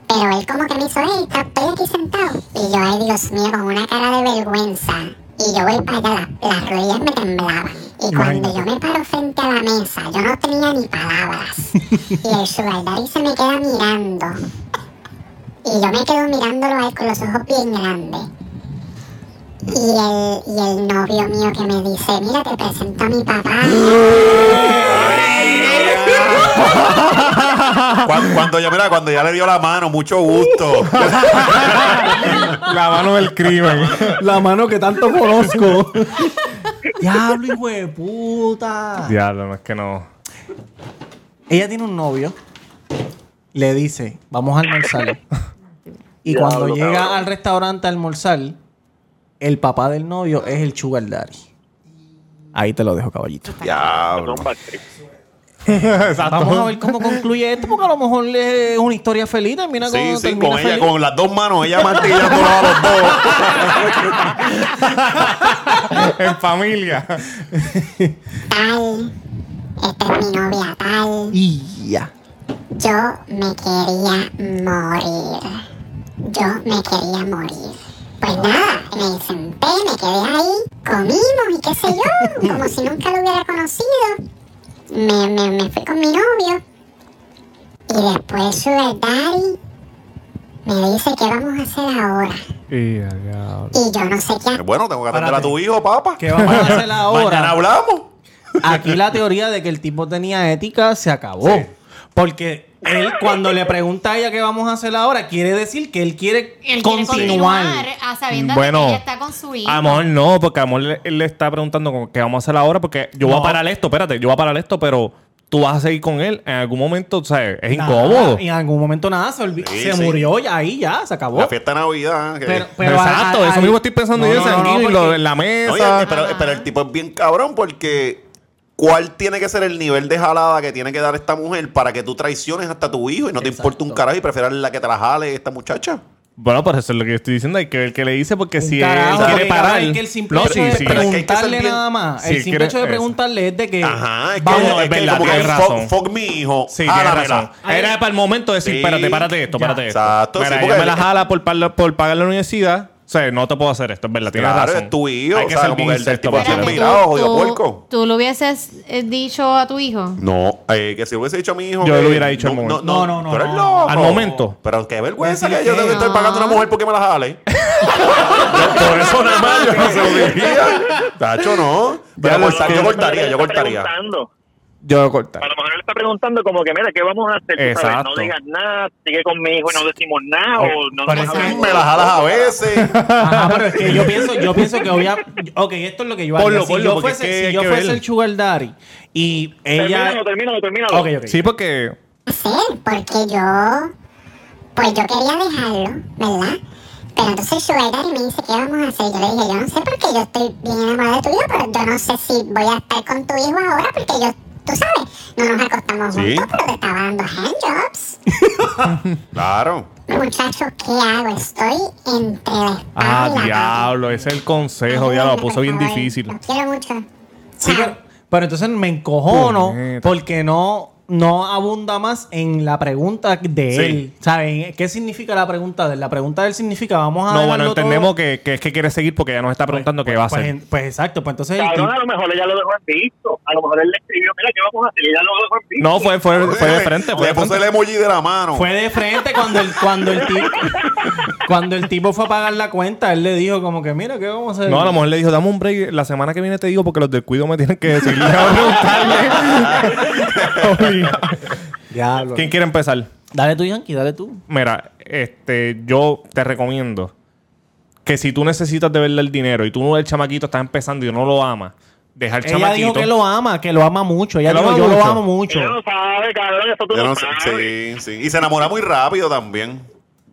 Pero él como que me hizo, hey, estoy aquí sentado. Y yo, ay Dios mío, con una cara de vergüenza. Y yo voy para allá, la- las rodillas me temblaban. Y cuando yo me paro frente a la mesa, yo no tenía ni palabras. Y el sugar daddy se me queda mirando. Y yo me quedo mirándolo a él con los ojos bien grandes. Y el, y el novio mío que me dice, mira, te presento a mi papá. (laughs) Cuando, cuando ya, mira, cuando ya le dio la mano, mucho gusto. La mano del crimen. La mano que tanto conozco. Diablo, hijo de puta. Diablo, no es que no. Ella tiene un novio. Le dice, vamos a almorzar. Y Diablo, cuando llega cabrón. al restaurante a almorzar, el papá del novio es el sugar daddy. Ahí te lo dejo, caballito. Diablo. (laughs) Vamos a ver cómo concluye esto, porque a lo mejor es una historia feliz. Termina con, Sí, sí, termina con ella, feliz. con las dos manos, ella martillando a los dos. (laughs) en familia. Tal, esta es mi novia, tal. Y ya. Yo me quería morir. Yo me quería morir. Pues nada, me senté, me quedé ahí, comimos y qué sé yo, como si nunca lo hubiera conocido. Me, me, me fui con mi novio. Y después Sugar Daddy me dice qué vamos a hacer ahora. Y. Y yo no sé qué hacer. Bueno, tengo que atender a tu hijo, papá. ¿Qué vamos a hacer ahora? Mañana hablamos. Aquí la teoría de que el tipo tenía ética se acabó. Porque él, cuando le pregunta a ella qué vamos a hacer ahora, quiere decir que él quiere Él quiere continuar. continuar a sabiendo Bueno, que ella está con su hijo. A lo mejor no, porque a lo mejor le- él le está preguntando qué vamos a hacer ahora, porque yo voy a parar esto, espérate, yo voy a parar esto, pero tú vas a seguir con él en algún momento, ¿sabes? Es Nada, incómodo. Y en algún momento nada, se, Sí, se sí. murió y ahí ya, se acabó. La fiesta de Navidad. que- Pero- pero Exacto, a- a- eso mismo estoy pensando No, yo no, en no, Sanguíneo, porque- en la mesa. Oye, pero, pero el tipo es bien cabrón porque ¿cuál tiene que ser el nivel de jalada que tiene que dar esta mujer para que tú traiciones hasta tu hijo y no te importe un carajo y prefieras la que te la jale esta muchacha? Bueno, por eso es lo que yo estoy diciendo. Hay que ver qué le dice, porque si Carajo, él quiere parar. es que el simple No, hecho sí, de sí. es que preguntarle nada más, Sí, el simple hecho de eso. preguntarle es de que Ajá, es que, vamos, es es que verdad, como que razón. fuck mi hijo. Sí, jálamela. razón. Era para el momento de decir, Sí. espérate, párate esto, párate esto. Exacto, Mira, sí, ella porque- me la jala por pagar la universidad. O sea, no te puedo hacer esto, es verdad, tienes Claro, razón. es tu hijo, Hay que o sea, ser como bien que el- tipo para hacer. Mira, jodido puerco. tú le hubieses eh, dicho a tu hijo. No, eh, que si hubiese dicho a mi hijo. Yo que- le hubiera dicho al no, momento. no, No, no, no, tú eres no. loco. Al momento. Pero qué vergüenza Decir que yo que tengo que estar no. pagando a una mujer porque me la jale. Por eso nada más yo no se lo (laughs) diría. Tacho, no. Pero Ya lo cortar- yo cortaría, yo cortaría. Preguntando. Yo lo corté. A lo mejor él está preguntando como que, mira, ¿qué vamos a hacer? Exacto. No digas nada, sigue con mi hijo y no decimos nada, o no pero nos es que hablamos. Me la jalas a veces. Ajá, pero es que yo pienso, yo pienso que obviamente. Ok, esto es lo que yo haría. Ponlo, si ponlo, yo fuese, es que si yo fuese ver. el Sugar Daddy y ella. Termínalo, termínalo, termínalo. Ok, ok. Sí, porque hacer porque yo pues yo quería dejarlo, ¿verdad? Pero entonces Sugar Daddy me dice, ¿qué vamos a hacer? Yo le dije, yo no sé porque yo estoy bien enamorada de tu hijo, pero yo no sé si voy a estar con tu hijo ahora porque yo, tú sabes, no nos acostamos Sí. juntos, pero te estaba dando handjobs. (laughs) Claro. Muchachos, ¿qué hago? Estoy entre la Ah, y la diablo, ese es el consejo, ya lo puso bien difícil. Lo quiero mucho. Sí, pero, pero entonces me encojono porque no, no abunda más en la pregunta de Sí. él. ¿Saben? ¿Qué significa la pregunta de él? La pregunta de él significa, vamos a. No, bueno, entendemos que, que es que quiere seguir porque ya nos está preguntando qué va a pues, hacer. en- Pues exacto, pues entonces. Cabrón, a lo mejor ella lo dejó en visto. A lo mejor él le escribió, mira, ¿qué vamos a hacer? Y ella lo dejó en visto. No, fue, fue, fue de frente. Fue Le de puse frente. el emoji de la mano. Fue de frente cuando el, cuando el tipo (laughs) cuando el tipo fue a pagar la cuenta, él le dijo como que mira, ¿qué vamos a hacer? No, a lo mejor le dijo, dame un break. La semana que viene te digo porque los del cuido me tienen que decir. (laughs) Diablo. ¿Quién quiere empezar? Dale tú, Yankee, dale tú. Mira, este, yo te recomiendo que si tú necesitas de verdad el dinero y tú el chamaquito estás empezando y no lo amas, deja el Ella chamaquito. dijo que lo ama, que lo ama mucho. Ella ¿Que lo dijo, ama yo lo mucho? amo mucho. Ella no sabe, cabrón, eso tú Yo no, no sé, sabes. sí, sí. Y se enamora muy rápido también.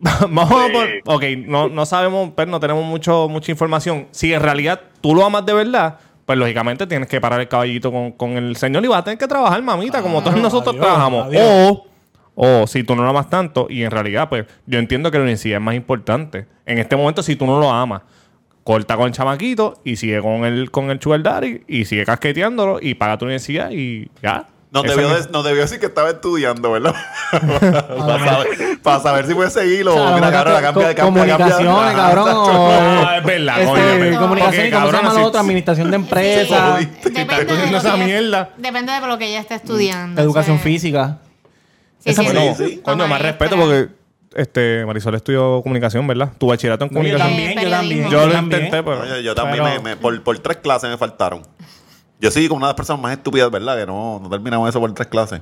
(laughs) Vamos a por- Ok, no, no sabemos, pero no tenemos mucho, mucha información. Si en realidad tú lo amas de verdad, pues lógicamente tienes que parar el caballito con, con el señor y vas a tener que trabajar, mamita, como todos nosotros adiós, trabajamos. adiós. O, o si tú no lo amas tanto, y en realidad, pues yo entiendo que la universidad es más importante. En este momento, si tú no lo amas, corta con el chamaquito y sigue con el, con el sugar daddy y sigue casqueteándolo y paga tu universidad y ya. No debió, de- no debió decir que estaba estudiando, ¿verdad? (laughs) para, saber, para saber si puede seguirlo. O sea, Mira, cabrón, co- cambia, cambia, comunicaciones, cambia. cabrón. o- Ah, es verdad, este, coño, comunicaciones, ¿cómo se cabrón, llama lo otro? Administración de empresas, Sí. Está Depende de, esa que ella- mierda. depende de lo que ella esté estudiando. educación o sea, física. sí, Esa sí, Bueno, Sí, coño, más respeto porque este Marisol estudió comunicación, ¿verdad? Tu bachillerato en No, yo comunicación. también, yo también. Yo lo también. intenté, pero. Yo, yo también, Pero- me, me- por, por tres clases me faltaron. Yo soy como una de las personas más estúpidas, ¿verdad? Que no, no terminamos eso por tres clases.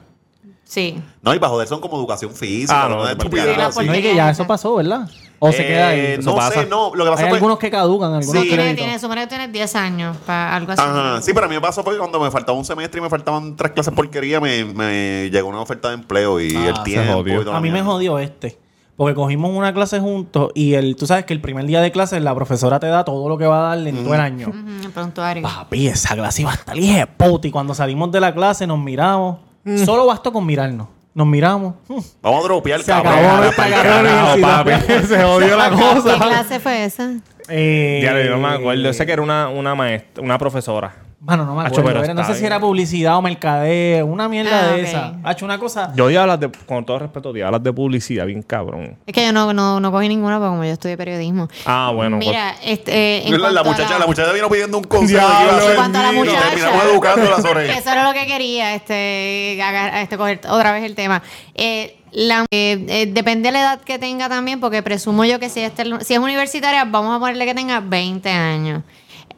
Sí. No, y para joder son como educación física, Ah, no, no, no, estupidez sí. No, y que ya eso pasó, ¿verdad? O se Eh, queda ahí. Eso No pasa. sé, no. Lo que pasó Hay fue... algunos que caducan, algunos Sí. Tiene, tiene, supone que tienes 10 años para algo así. Ajá, sí, pero a mí me pasó fue que cuando me faltaba un semestre y me faltaban tres clases porquería, me, me llegó una oferta de empleo y Ah, el tiempo. y A mí me jodió este. Porque cogimos una clase juntos y el, tú sabes que el primer día de clase la profesora te da todo lo que va a darle en todo el año. Ujú, el prontuario. Papi, esa clase iba a estar puta. Y cuando salimos de la clase nos miramos. Solo bastó con mirarnos. Nos miramos. Mm. Vamos a dropear, Se cabrón. acabó el carajo, universitaria. papi. (laughs) Se jodió la ¿Qué cosa. clase fue esa? Eh, Ya yo no me acuerdo. Yo sé que era una, una maestra, una profesora. Bueno, no me Hacho, acuerdo. pero era- no sé si era publicidad o mercadeo. Una mierda Ah, de esa. Ha hecho una cosa. Yo ya hablas de, con todo respeto, ya hablas de publicidad, bien cabrón. Es que yo no, no, no cogí ninguna porque como yo estudié periodismo. Ah, bueno. Mira, este, eh, en La, muchacha, la... muchacha vino pidiendo un consejo. Diablo, En cuanto a la y muchacha. terminamos educándola sobre (laughs) Eso era lo que quería, este, agar- este, coger otra vez el tema. Eh, la- eh, eh, depende de la edad que tenga también, porque presumo yo que si, este- si es universitaria, vamos a ponerle que tenga 20 años.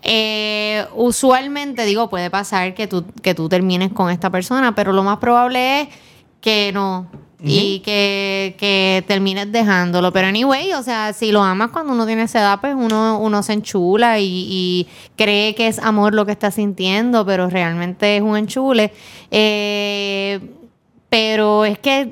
Eh, usualmente, digo, puede pasar que tú, que tú termines con esta persona, pero lo más probable es que no. Y que, que termines dejándolo. Pero anyway, o sea, si lo amas cuando uno tiene esa edad, pues uno, uno se enchula y, y cree que es amor lo que está sintiendo, pero realmente es un enchule. Eh, pero es que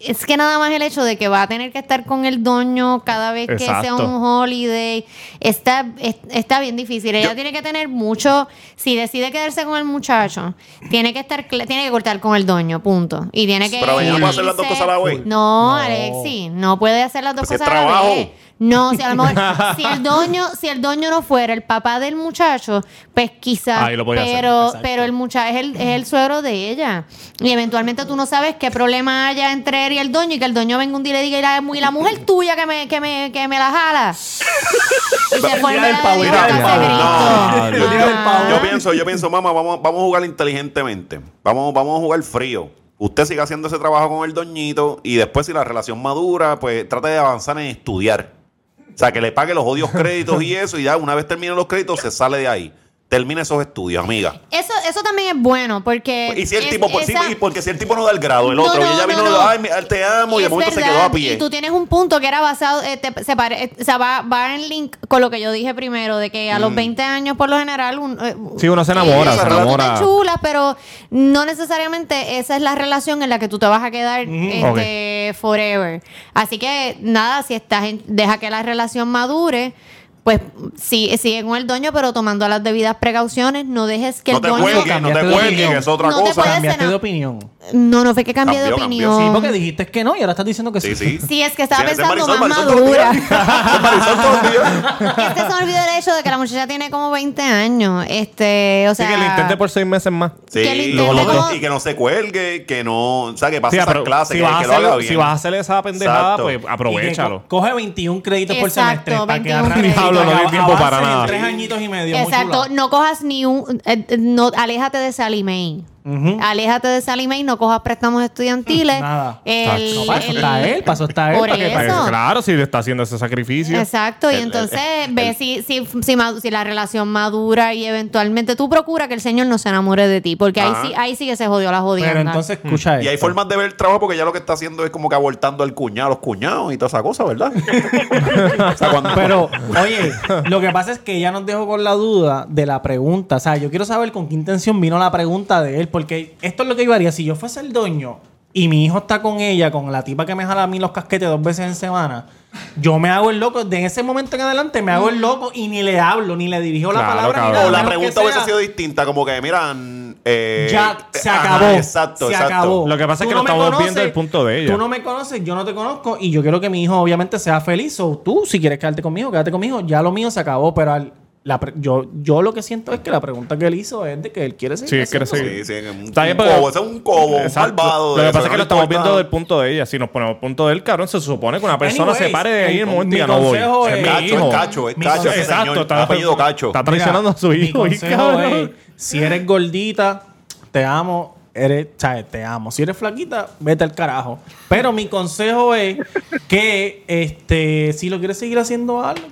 es que nada más el hecho de que va a tener que estar con el doño cada vez que sea un holiday está, es- está bien difícil. Ella Yo- tiene que tener mucho, si decide quedarse con el muchacho, tiene que estar tiene que cortar con el doño, punto. Y tiene que Pero ella no puede hacer las dos cosas a la vez. No, No. Alexi, no puede hacer las dos Pues cosas a la vez. No, si a lo mejor, (laughs) si el dueño, si el dueño no fuera el papá del muchacho, pues quizás, hacer, pero, pero el muchacho es el, es el suegro de ella. Y eventualmente tú no sabes qué problema haya entre él y el dueño, y que el dueño venga un día y le diga, y la, y la mujer tuya que me, que me, que me la jala. (laughs) Y se forma el pavo. Yo pienso, yo pienso, mamá, vamos, vamos a jugar inteligentemente. Vamos, vamos a jugar frío. Usted siga haciendo ese trabajo con el doñito y después si la relación madura, pues trate de avanzar en estudiar. O sea, que le pague los odios créditos y eso y ya una vez termine los créditos se sale de ahí. Termine esos estudios, amiga. Eso, eso también es bueno, porque... Y si el es- tipo, sí, esa- y porque si el tipo no da el grado, el No, otro, no, y ella no, vino, no. ay, mi- te amo, y, de es momento se quedó a pie. Y tú tienes un punto que era basado, eh, te- se pare- eh, o sea, va, va en link con lo que yo dije primero, de que a Mm. los 20 años, por lo general, un, eh, Sí, uno se enamora, eh, se enamora. chulas, pero no necesariamente esa es la relación en la que tú te vas a quedar este, forever. Así que, nada, si estás en- deja que la relación madure. Pues sí, sigue con el dueño, pero tomando las debidas precauciones, no dejes que no el te dueño... cuelgues, no te que es otra No cosa. Cambiaste de opinión. No, no fue que cambié de cambió. opinión. Sí, porque dijiste que no y ahora estás diciendo que sí. Sí, sí. (laughs) Sí, es que estaba Sí, pensando Marisol, más Marisol madura. días. (laughs) Ese Marisol todos los días. Es que se me olvidó el hecho de que la muchacha tiene como 20 años. Este, o Sí, sea. que lo intente por seis meses más. Sí, Que y, como- que no se cuelgue, que no, o sea, que pase Sí, esas pero clases, si, que, vas a que lo haga bien. si vas a hacer esa pendejada, Exacto. pues aprovechalo. co- coge 21 créditos por semestre. para que 21 arranque y créditos. Diablo, no hay avance tiempo para nada. tres añitos y medio. Exacto, no cojas ni un. eh, no, aléjate de Sally Aléjate de Sally Mae, no cojas préstamos estudiantiles. Nada. El- No, para eso el- está él, para eso está él. Por para que- claro, si le está haciendo ese sacrificio. Exacto, y El- el- entonces el- ve si, si, si, la relación madura y eventualmente tú procura que el Señor no se enamore de ti, porque ahí Ajá. sí, ahí sí que se jodió la jodida. Pero entonces, escucha Y hay formas de ver el trabajo porque ya lo que está haciendo es como que abortando al cuñado, los cuñados y toda esa cosa, ¿verdad? (laughs) o sea, cuando- Pero, oye, lo que pasa es que ella nos dejó con la duda de la pregunta. O sea, yo quiero saber con qué intención vino la pregunta de él. Porque esto es lo que yo haría. Si yo fuese el dueño y mi hijo está con ella, con la tipa que me jala a mí los casquetes dos veces en semana, yo me hago el loco. De ese momento en adelante me hago el loco y ni le hablo, ni le dirijo la Claro, palabra. ni cabrón. nada, o la menos que pregunta hubiese sea, sido distinta, como que, miran. Eh, Ya, se ajá, acabó. exacto, se exacto. acabó. Lo que pasa es Tú que lo me estamos conoces, viendo del punto de ella. Tú no me conoces, yo no te conozco mi. Ya la pre- yo, yo lo que siento es que la pregunta que él hizo es de que él quiere seguir. Sí, quiere haciendo- seguir. Sí, sí, un, Está bien, un cobo, ese es un cobo, un malvado. Lo que pasa es que no lo estamos viendo del punto de ella. Si nos ponemos el punto de él, cabrón, se supone que una persona Anyways, se pare de ahí en el el- momento y mi diga, no voy. Es es- mi Cacho, hijo. es cacho, es Mi cacho. ese Exacto, señor, está, apellido cacho. está traicionando a su Mi (laughs) hijo. consejo cabrón. es, si eres gordita, te amo, eres, ¿sabes? Te amo. Si eres flaquita, vete al carajo. Pero mi consejo es que este, si lo quieres seguir haciendo algo,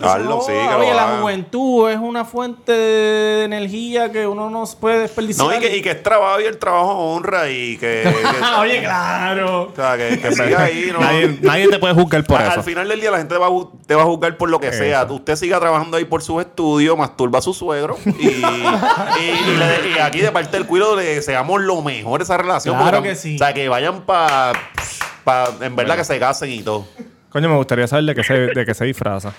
sí, que lo Oye, la juventud es una fuente de energía que uno no puede desperdiciar. No, y que, y que es trabajo y el trabajo honra y que. que- (laughs) Oye, claro. o sea, que, que siga (laughs) ahí, ¿no? Nadie, nadie te puede juzgar por Al- eso. Al final del día la gente va a ju- te va a juzgar por lo que sea. Usted siga trabajando ahí por sus estudios, masturba a su suegro. Y, y- y le- y aquí de parte del cuido le deseamos lo mejor de esa relación. Claro porque- que sí. O sea, que vayan para... Pa, en verdad que se casen y todo. Coño, me gustaría saber de qué se, de qué se disfraza.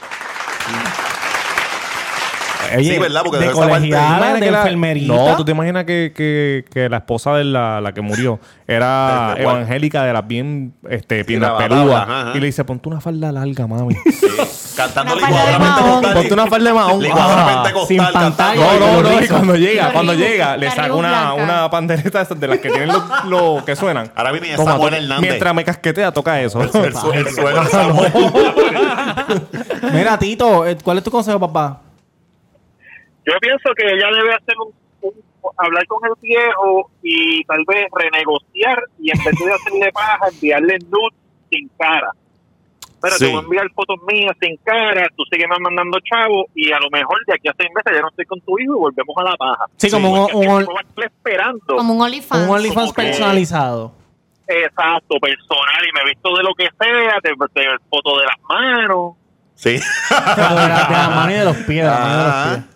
Oye, Sí, ¿verdad? Porque de esa parte- colegiala, de que la- enfermerita. No, tú te imaginas que, que, que la esposa de la, la que murió era ¿De- (laughs) de cuál? evangélica de las bien este, piernas. Y le dice, ponte una falda larga, mami. (laughs) Cantando Una falda de licuadora ponte una falda de mahón. Ah, pentecostal sin cantando. pantalla. No, no, no. Y cuando llega, cuando llega, le saca una, pandereta de de las que tienen lo, lo que suenan. Ahora viene esa Hernández. Mientras me casquetea, toca eso. El, su- el suegro de Samuel. (laughs) Mira, Tito, eh, ¿cuál es tu consejo, papá? Yo pienso que ella debe hacer un, un- hablar con el viejo y tal vez renegociar y en vez de (laughs) hacerle paja, enviarle nudes sin cara. Pero Sí. te voy a enviar fotos mías sin cara, tú sigues mandando chavo y a lo mejor de aquí a seis meses ya no estoy con tu hijo y volvemos a la paja. Sí, como un, un, esperando. Como un OnlyFans. un OnlyFans personalizado. Exacto, personal y me he visto de lo que sea, de, de foto de las manos. Sí. De la, de la mano y de los pies. y de los Ah. pies.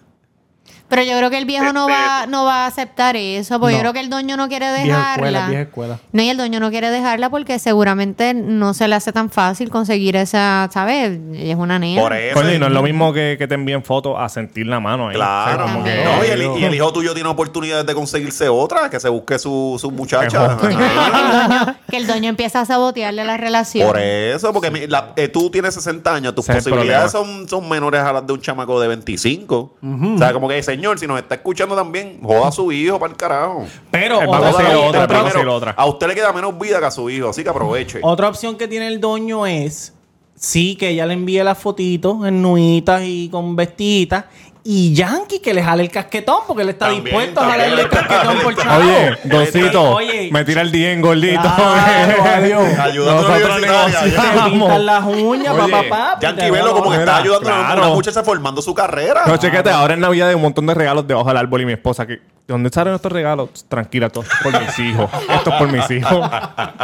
Pero yo creo que el viejo no va, no va a aceptar eso, porque No. yo creo que el dueño no quiere Vieja escuela, dejarla. vieja escuela. No, y el dueño no quiere dejarla porque seguramente no se le hace tan fácil conseguir esa, ¿sabes? Ella es una nena. Por eso. Coño, y no es lo mismo que, que te envíen fotos a sentir la mano ahí. Claro. O sea, como que- No, y, el, y el hijo tuyo tiene oportunidades de conseguirse otra, que se busque su, su muchacha. Que el dueño- que el dueño empieza a sabotearle la relación. Por eso, porque mi- la- eh, tú tienes 60 años, tus Ese posibilidades son, son menores a las de un chamaco de 25. O sea, como que, señor, si nos está escuchando también, joda a su hijo para el carajo. Pero El banco otra, otra, primero, otra. A usted le queda menos vida que a su hijo, así que aproveche. otra opción que tiene el dueño es, sí, que ella le envíe las fotitos en nuditas y con vestiditas. Y Yankee que le jale el casquetón porque él está También, dispuesto a jalarle el casquetón por chavo. Oye, Doncito, Oye. me tira el día gordito. Claro, adiós. (laughs) Ayudando a Nosotros negociamos. las uñas, Oye, papá, papá. Yankee Velo como que está ayudando a claro. una muchacha formando su carrera. No, chequete, ahora en Navidad hay un montón de regalos debajo del árbol y mi esposa que... ¿De dónde salen estos regalos? Tranquila, todo es por mis hijos. Esto es por mis hijos.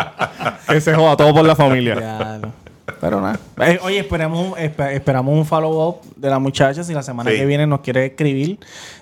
(laughs) que se joda todo por la familia. Ya, no. Pero nada. Eh, oye, esperamos, un- espe- esperamos un follow-up de la muchacha si la semana Sí. que viene nos quiere escribir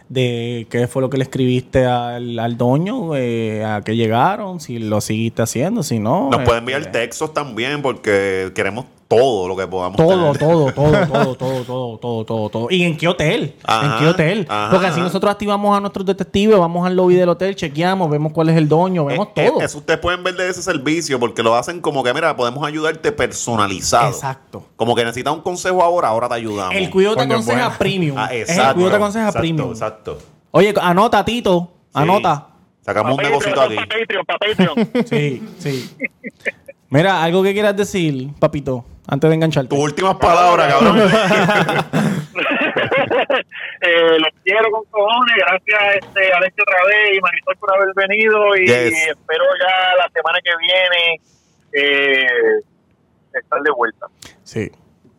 de qué fue lo que le escribiste al, al doño, eh, a qué llegaron, si lo seguiste haciendo, si no. Nos eh, pueden enviar textos también porque queremos todo lo que podamos Todo, tener. todo, todo, (laughs) todo, todo, todo, todo, todo, todo. ¿Y en qué hotel? Ajá, ¿En qué hotel? ajá, Porque así ajá. nosotros activamos a nuestros detectives, vamos al lobby del hotel, chequeamos, vemos cuál es el dueño, vemos Eh, eh, todo. Eso ustedes pueden ver de ese servicio porque lo hacen como que, mira, podemos ayudarte personalizado. Exacto. Como que necesitas un consejo ahora, ahora te ayudamos. El cuidado te aconseja bueno. premium. Ah, Es exacto. el cuidado te aconseja exacto, premium. Exacto. Oye, anota, Tito. Anota. Sacamos un negocito aquí. pa' Patreon, pa' Patreon. (laughs) Sí, sí. Mira, algo que quieras decir, papito, antes de engancharte. Tus últimas palabras, cabrón. (laughs) eh, los quiero con cojones. Gracias, este, Alexio otra vez y Marisol por haber venido. Y Yes. espero ya la semana que viene eh, estar de vuelta. Sí.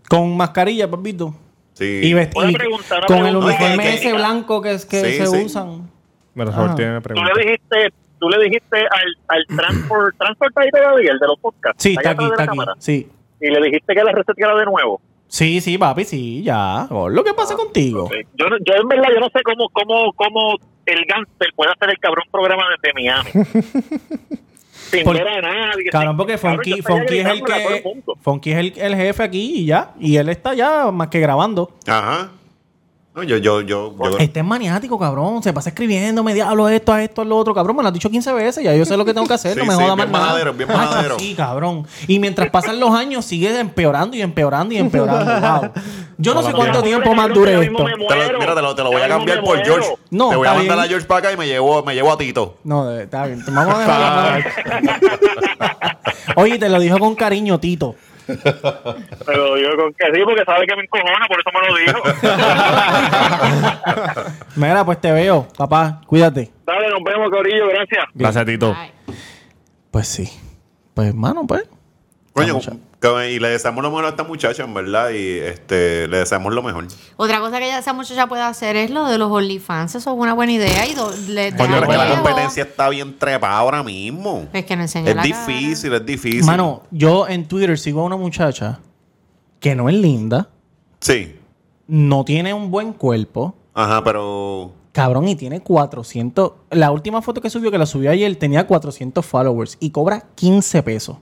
Con mascarilla, papito. Sí. Y vesti- Una y pregunta, una con el uniforme ese blanco que, es, que Sí, se sí. usan. Me lo Ajá. tiene Tú pregunta. le dijiste, tú le dijiste al, al transport, transport ahí todavía, el de los podcasts. Sí, está aquí, está la aquí. cámara. Sí. Y le dijiste que la reseteara de nuevo. Sí, sí, papi, sí, ya. Lo que pasa contigo. Sí. Yo, no- yo en verdad yo no sé cómo, cómo, cómo el gánster puede hacer el cabrón programa desde Miami. (laughs) Sin Por- ver a nadie. Cabrón, porque cabrón, Funky, Funky es el que. Funky es el, el jefe aquí y ya. Y él está ya más que grabando. Ajá. No, yo, yo, yo, yo- Este es maniático, cabrón. Se pasa escribiendo, me diablo esto, a esto, a lo otro. Cabrón, me lo has dicho 15 veces. Ya yo sé lo que tengo que hacer. (laughs) Sí, no me sí, joda bien más nada. majadero, bien majadero. Sí, cabrón. Y mientras pasan los años, sigue empeorando y empeorando y empeorando. (laughs) Wow. Yo no sé cuánto tiempo más dure esto. te lo- mira, te lo, te lo voy a cambiar por. George. No, te voy a mandar bien. a George para acá y me llevo, me llevo a Tito. No, está bien. Vamos a dejar. (laughs) Oye, te lo dijo con cariño, Tito. (laughs) Pero yo con que sí, porque sabe que me encojona, por eso me lo dijo. (laughs) Mira, pues te veo, papá. Cuídate. Dale, nos vemos, Corillo, gracias. Gracias, Tito. Pues sí. Pues, hermano, pues. Coño, y le deseamos lo mejor a esta muchacha, en verdad, y este, le deseamos lo mejor. Otra cosa que ya esa muchacha puede hacer es lo de los OnlyFans. Eso es una buena idea. Y do- le Coño, deja pero que la huevo. competencia está bien trepada ahora mismo. Es que no enseña Es la difícil, es difícil. Mano, yo en Twitter sigo a una muchacha que no es linda, Sí. no tiene un buen cuerpo, Ajá, pero. cabrón, y tiene 400. La última foto que subió, que la subió ayer, tenía 400 followers y cobra 15 pesos.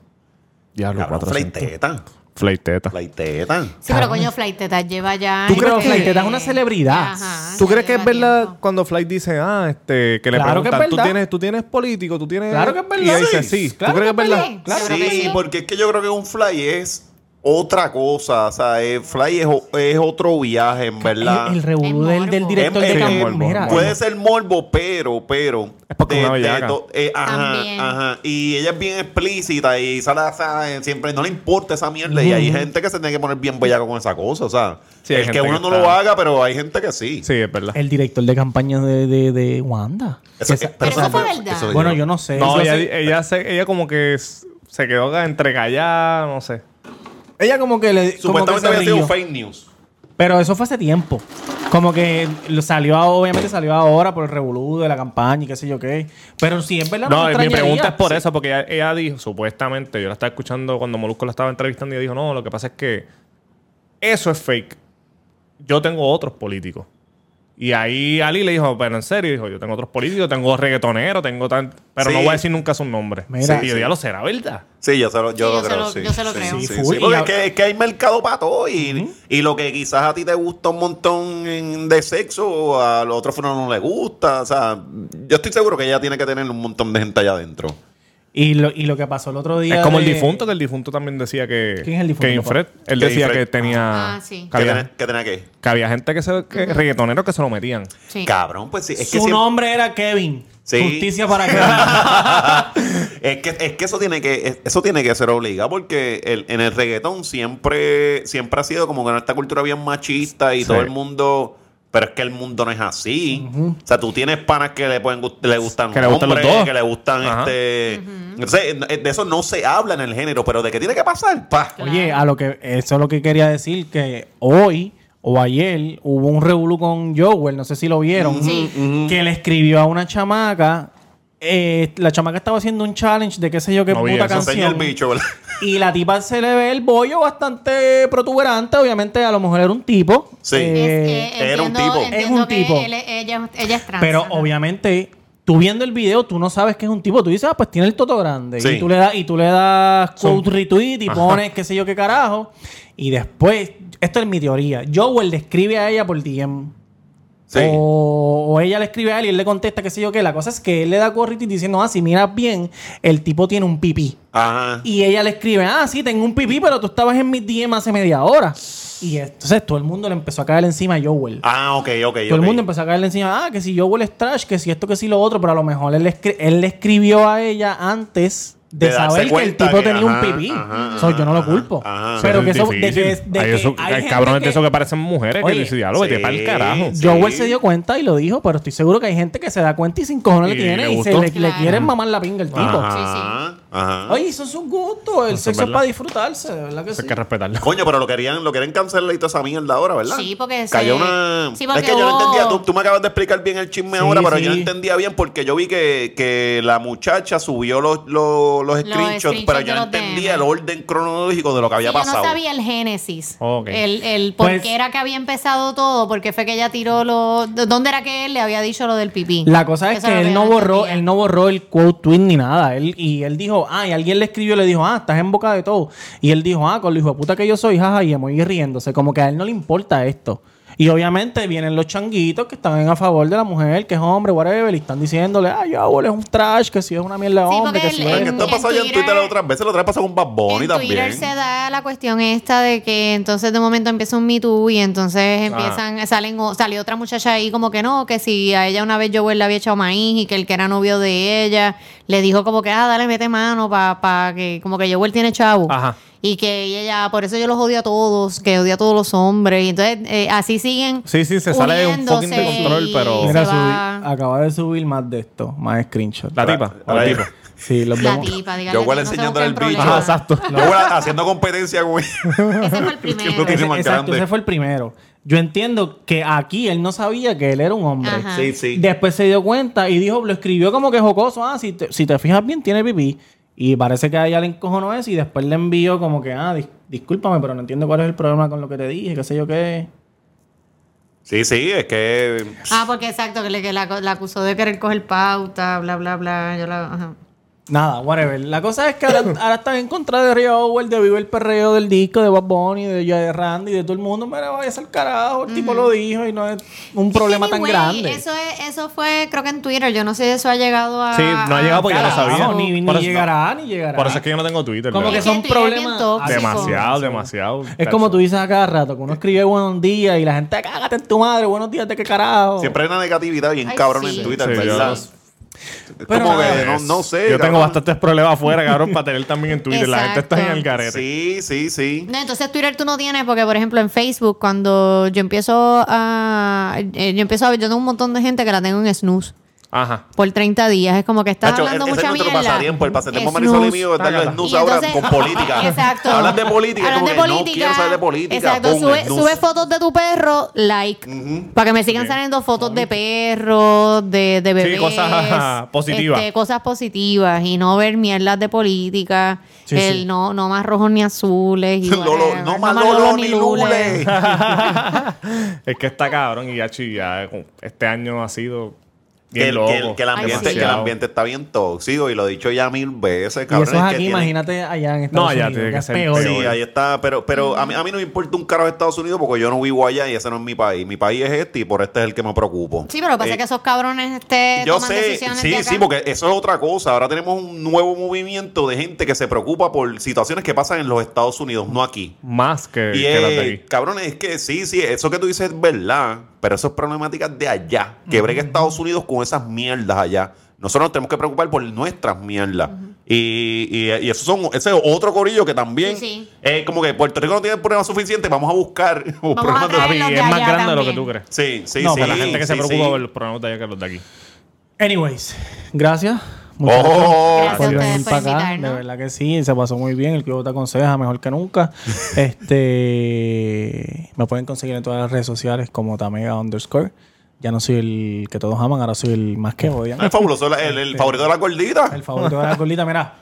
Diablo, Cabrón, 400. fleiteta. Flight Teta. Flight Teta. Sí, pero coño, Flight Teta lleva ya. ¿Tú crees que este, Flight Teta es una celebridad? Ajá, ¿Tú crees que es verdad tiempo. cuando Flight dice, ah, este, que le Claro que es preguntan, ¿tú tienes, tú tienes político, tú tienes... Claro que es verdad. Y ella dice, Sí, sí. claro ¿Tú crees que es verdad? Sí, Claro creo que Sí, sí. porque es que yo creo que un fly es otra cosa. O sea, el fly es, es otro viaje, en verdad. El, el revolú del, del director Es- de es Cam- morbo, Mira, morbo. Puede ser morbo, pero, pero. Es porque es una to- eh, ajá, También. ajá. Y ella es bien explícita y sale, o sea, siempre no le importa esa mierda. Y hay gente que se tiene que poner bien bellaca con esa cosa. O sea, Sí, el que uno que no está- lo haga, pero hay gente que sí. Sí, es verdad. el director de campaña de, de, de Wanda. Eso- esa- Pero esa- eso fue verdad. bueno, yo no sé. No, Eso ella, sí- ella, se, ella como que se quedó acá entre callada, no sé. Ella como que le Supuestamente había sido fake news. Pero eso fue hace tiempo. Como que lo salió, a- obviamente salió ahora por el revolú de la campaña y qué sé yo qué. Pero si es verdad, no, No, me mi pregunta es por Sí. eso, porque ella, ella dijo, supuestamente, yo la estaba escuchando cuando Molusco la estaba entrevistando y ella dijo, no, lo que pasa es que eso es fake. Yo tengo otros políticos. Y ahí Ali le dijo, pero en serio, dijo, yo tengo otros políticos, tengo reggaetoneros, tengo tan... Pero Sí. no voy a decir nunca su nombre. Mira. y yo, ya lo será, ¿verdad? Sí, yo se lo, yo Sí, lo yo se creo. lo- sí. yo se lo Sí, creo. sí, Sí, sí, full. porque es, que, es que hay mercado para todo. Y, y lo que quizás a ti te gusta un montón de sexo, a los otros no le gusta. O sea, yo estoy seguro que ella tiene que tener un montón de gente allá adentro. Y lo, y lo que pasó el otro día. Es como el difunto, que el difunto también decía que... ¿Quién es el difunto, Kevin papá? Fred. Él Kevin decía Fred. que tenía... Ah, sí. Que ¿Qué había, tenía, qué tenía que? que había gente que se... Que, reggaetoneros que se lo metían. Sí. Cabrón, pues sí. Es que Su siempre- nombre era Kevin. Sí. Justicia para (laughs) Kevin. (laughs) es que es que eso tiene que es- eso tiene que ser obligado porque el- en el reggaetón siempre siempre ha sido como que en esta cultura bien machista y Sí. todo el mundo pero es que el mundo no es así. O sea, tú tienes panas que le pueden gust- le gustan Que le gustan los dos. que le gustan Ajá. este Entonces, de eso no se habla en el género, pero de qué tiene que pasar, pa. Oye, a lo que eso es lo que quería decir que hoy o ayer hubo un revolú con Joel, no sé si lo vieron, Sí. que le escribió a una chamaca. Eh, la chamaca estaba haciendo un challenge de qué sé yo qué No puta el canción. (laughs) Y la tipa se le ve el bollo bastante protuberante. Obviamente, a lo mejor era un tipo. Sí. Eh, Es que era un tipo. Es un tipo. él- ella, ella es trans. Pero obviamente, tú viendo el video, tú no sabes que es un tipo. Tú dices, ah, pues tiene el toto grande. Sí. Y tú le das, y tú le das quote retweet y pones qué sé yo qué carajo. Y después, esto es mi teoría. Joel le escribe a ella por DM. Sí. O, o ella le escribe a él y él le contesta qué sé yo qué. La cosa es que él le da retweet diciendo, ah, si miras bien, el tipo tiene un pipí. Ajá. Y ella le escribe, ah, sí, tengo un pipí, pero tú estabas en mi DM hace media hora. Y entonces todo el mundo le empezó a caer encima a Joel. Ah, ok, ok. Todo el mundo empezó a caerle encima, ah, que si Joel es trash, que si esto, que si lo otro, pero a lo mejor él, él le escribió a ella antes de, saber que el tipo que, tenía ajá, un pipí. ajá, So, yo no lo culpo. ajá. Pero Eso que es eso, de que, de Hay que eso- hay hay gente cabrones que- de esos que parecen mujeres Oye, que dicen, diablo, vete sí, para el carajo. sí. Joel se dio cuenta y lo dijo, pero estoy seguro que hay gente que se da cuenta y sin cojones Y le tiene le y se le, le Claro. quieren mamar la pinga el tipo. Ajá, ajá. Oye, eso es un gusto. El sexo es para disfrutarse, de ¿verdad que Eso sí? hay que respetarlo. Coño, pero lo querían, lo quieren cancelar y toda esa mierda ahora, ¿verdad? Sí, porque se- Cayó una... sí, porque es que yo no hubo- entendía, tú, tú me acabas de explicar bien el chisme Sí, ahora, pero yo no entendía bien porque yo vi que, que la muchacha subió los, los, los screenshots, screenshots pero de yo no los entendía DM. el orden cronológico de lo que había Sí, yo pasado. no sabía el génesis. Ok. El, el por Pues- qué era que había empezado todo, porque fue que ella tiró lo... ¿Dónde era que él le había dicho lo del pipí? La cosa es Eso que lo él yo no borró, entendía. él no borró el quote tweet ni nada. Él, y él dijo, ah, y alguien le escribió y le dijo, ah, estás en boca de todo. Y él dijo, ah, con lo hijo de puta que yo soy, jaja, y emoji riéndose. Como que a él no le importa esto. Y obviamente vienen los changuitos que están a favor de la mujer, que es hombre, whatever, y están diciéndole, ah, ya, es un trash, que si es una mierda de Sí, hombre, que si es esto ha pasado ya en Twitter- otras veces, la otra vez pasó con Bad Bunny en también. Twitter se da la cuestión esta de que entonces de momento empieza un Me Too y entonces empiezan, salen, o- salió otra muchacha ahí como que no, que si a ella una vez Joel le había echado maíz y que el que era novio de ella le dijo como que, ah, dale, mete mano para que, como que Joel tiene chavo. Ajá. Y que ella, por eso yo los odio a todos, que odia a todos los hombres. Y entonces eh, así siguen. Sí, sí, se sale un fucking de control, pero... Mira, subí- acaba de subir más de esto, más screenshots. La tipa. el tipo. Sí, los La vemos. tipa, dígale, Yo igual no se enseñándole el bicho. Ajá, exacto. Yo igual haciendo competencia con (laughs) Ese fue el primero. Ese- exacto, ese fue el primero. Yo entiendo que aquí él no sabía que él era un hombre. Ajá. Sí, sí. Después se dio cuenta y dijo, lo escribió como que jocoso. Ah, si te, si te fijas bien, tiene pipí. Y parece que a ella le encojonó eso y después le envió como que, ah, dis- discúlpame, pero no entiendo cuál es el problema con lo que te dije, qué sé yo qué. Sí, sí, es que... Ah, porque exacto, que, le, que la, la acusó de querer coger pauta, bla, bla, bla. Yo la, ajá. Nada, whatever. La cosa es que ahora, (laughs) ahora están en contra de Rio Howell, de Vive el Perreo del disco, de Bob Bunny, de Joy Randy, de todo el mundo. Mira, vaya al carajo. El tipo lo dijo y no es un problema tan grande. Eso, es, eso fue, creo que en Twitter. Yo no sé si eso ha llegado a. Sí, no ha llegado porque yo no sabía. Ni, ni eso- llegará, ni llegará. Por eso es que yo no tengo Twitter. Como que son Es que Twitter es bien problemas. Demasiado, demasiado. Es como tú dices a cada rato, que uno escribe buenos días y la gente, cágate en tu madre, buenos días, ¿de qué carajo? Siempre hay una negatividad bien Ay, cabrón sí. en Twitter, Sí, ¿verdad? Pero como nada. que no, no sé. Yo tengo bastantes problemas afuera, cabrón, para tener también en Twitter. La gente está en el garete. Sí, sí, sí. No, entonces Twitter tú no tienes, porque por ejemplo en Facebook, cuando yo empiezo a. eh, yo empiezo a ver, yo tengo un montón de gente que la tengo en snooze Ajá. por 30 días. Es como que estás Nacho, hablando ese mucha es nuestro mierda. pasatiempo. El pasatiempo. Marisol y mío es darle Y ahora entonces- con política. (laughs) Exacto. Hablas de política, Hablas como de no política. quiero saber de política. Exacto. Sube, fotos de tu perro, like. Para que me sigan Bien. saliendo fotos de perros, de, de bebés. cosas positivas. este, cosas positivas. Y no ver mierdas de política. Sí, el sí. No, no más rojos ni azules. Y (laughs) Lolo, whatever. no más Lolo ni Lule. (laughs) es que está cabrón y ya, ya este año ha sido Que, el- que el, que el ambiente, Ay, sí. que el ambiente está bien tóxico y lo he dicho ya mil veces, y cabrón. eso es que aquí, tiene- imagínate allá en Estados No, allá Unidos. tiene que que es ser peor. Sí, ahí está, pero, pero a, mí, a mí no me importa un carajo Estados Unidos porque yo no vivo allá y ese no es mi país. Mi país es este y por este es el que me preocupo. Sí, pero lo que pasa Eh, es que esos cabrones este, Yo toman sé, decisiones sí, de acá. sí, porque eso es otra cosa. Ahora tenemos un nuevo movimiento de gente que se preocupa por situaciones que pasan en los Estados Unidos, no aquí. Más que, Y que las de aquí. cabrones, es que sí, sí, eso que tú dices es verdad, pero eso es problemáticas de allá. Que bregue Estados Unidos con esas mierdas allá. Nosotros nos tenemos que preocupar por nuestras mierdas. y, y, y eso son, ese es otro corillo que también Sí, sí. es como que Puerto Rico no tiene problemas suficientes, vamos a buscar (laughs) Vamos a problemas de- los de es más allá grande de lo que tú crees. Sí, sí, No, sí. La gente que se preocupa sí. por los problemas de allá que los de aquí. Anyways, gracias. Oh, muchachos, Gracias por a venir para acá. De verdad que sí, se pasó muy bien. El que te aconseja mejor que nunca. (laughs) este Me pueden conseguir en todas las redes sociales como Tamega underscore. Ya no soy el que todos aman, ahora soy el más que (laughs) odian. Es fabuloso, el, el favorito de la gordita. El favorito de la gordita, mira.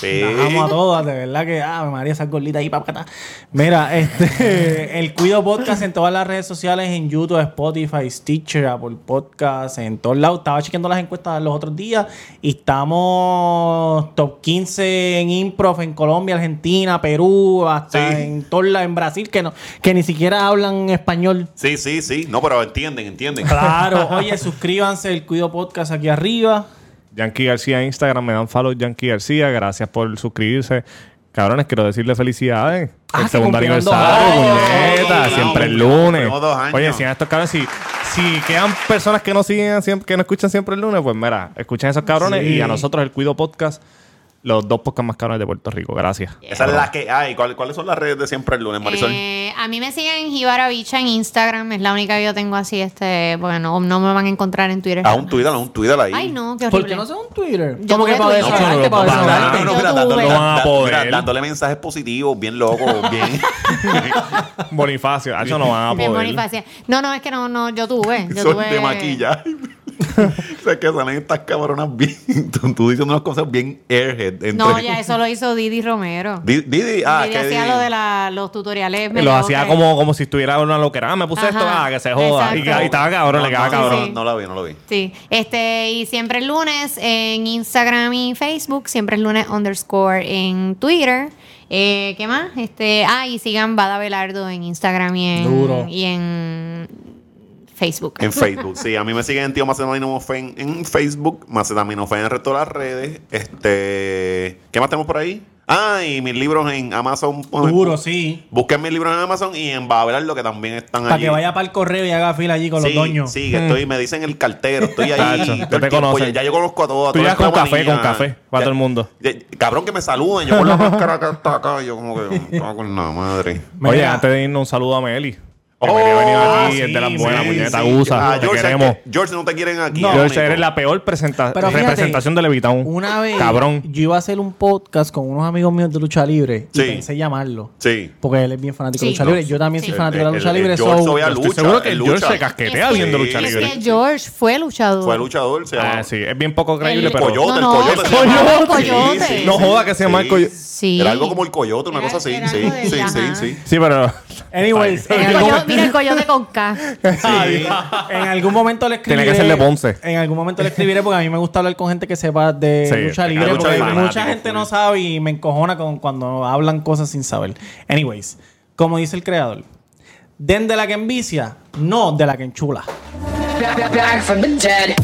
Sí. Las amo a todas, de verdad que, ah, María, esas gorditas ahí, papá. Mira, (laughs) este, el Cuido Podcast en todas las redes sociales, en YouTube, Spotify, Stitcher, Apple Podcast, en todos lados. Estaba chequeando las encuestas los otros días y estamos top 15 en Improv en Colombia, Argentina, Perú, hasta Sí. en todos lados, en Brasil, que no, que ni siquiera hablan español. Sí, sí, sí. No, pero entienden, entienden. Claro, (laughs) oye, suscríbanse el Cuido Podcast aquí arriba. Yankee García en Instagram, me dan follow Yankee García. Gracias por suscribirse. Cabrones, quiero decirle felicidades. Ah, el segundo aniversario, puñeta, siempre el lunes. Oye, si a estos cabrones, si, si quedan personas que no siguen siempre, que no escuchan siempre el lunes, pues mira, escuchen a esos cabrones Sí. y a nosotros el Cuido Podcast, los dos podcasts más cabrones de Puerto Rico. Gracias. Esa es la que hay. ¿Cuál- ¿Cuáles son las redes de siempre el lunes, Marisol? Eh, a mí me siguen Jibara Bicha en Instagram, es la única que yo tengo así, este, porque no, no me van a encontrar en Twitter. Haz un Twitter, haz un Twitter ahí. Ay, no, qué ¿Por horrible. qué no sea un Twitter? Yo Como que para desahogarte, No, para no, no, desahogarte. No, no, mira, dándole, No da- poder. mira, dándole mensajes positivos, bien locos, (laughs) bien. Bonifacio, eso no van a Bien, poder. Bonifacia. No, no, es que no, no, yo tuve. Yo Son tuve de maquillaje. (laughs) o sea, que salen estas cabronas bien. (laughs) Tú, diciendo unas cosas bien airhead. Entre... No, ya eso lo hizo Didi Romero. Di- Didi, ah, Didi que hacía Didi- lo de la, los tutoriales. Lo hacía que- como, como si estuviera una loquera. Ah, me puse esto, ah, que se joda. Y, estaba cabrón, No, le quedaba no, cabrón. No, no, lo vi, no lo vi. Sí, este, y siempre el lunes en Instagram y Facebook, siempre el lunes underscore en Twitter. Eh, ¿Qué más? Este, ah, y sigan Bada Belardo en Instagram y en, Duro. y en Facebook. En (laughs) Facebook, sí. A mí me siguen Tío Macetaminofé en, en Facebook, Macetaminofé en el resto de las redes. Este, ¿Qué más tenemos por ahí? Ah, y mis libros en Amazon. Duro, sí. Busquen mis libros en Amazon y en Babelar, que también están Para allí. que vaya para el correo y haga fila allí con sí, los doños. Sí, que estoy, me dicen el cartero, estoy ahí. (laughs) Todo el te tiempo, conozco. Ya, ya yo conozco a todos. Tú llegas con café, con café, para Ya- todo el mundo. ya- cabrón, que me saluden. Yo con la máscara que está acá. Yo como que, cago con la madre. Oye, Mira. antes de irnos, un saludo a Meli. Que Oh, venido ah, aquí, es de las buenas, sí, puñeta, sí. gusa. Ah, te George, queremos. es que- George, no te quieren aquí. No. George, Mónico. eres la peor presenta- Pero fíjate, representación de Levitown. Una vez Cabrón. yo iba a hacer un podcast con unos amigos míos de lucha libre y Sí. pensé llamarlo. Sí. Porque él es bien fanático Sí. de lucha libre. Yo también Sí. soy fanático de la lucha El- el libre. Seguro que George lucha. se casquetea Es que- viendo Sí. lucha Es libre. que George fue luchador. Fue luchador, se llama. Ah, sí, es bien poco creíble, El pero... Coyote, No, el coyote. llama llama. No joda que se llama el Coyote. Sí. Era algo como el coyote, una cosa así. Sí, sí, sí. Sí, pero (laughs) Anyways, en El algún, coyote- mira el coyote con K. (laughs) en algún momento le escribiré. Tiene que ser de Ponce. En algún momento le escribiré porque a mí me gusta hablar con gente que sepa de Sí, lucha libre. lucha porque libre. mucha Fanático, gente no full. sabe y me encojona con cuando hablan cosas sin saber. Anyways, como dice el creador, den de la que envicia, no de la que enchula. Back, back, back from the dead.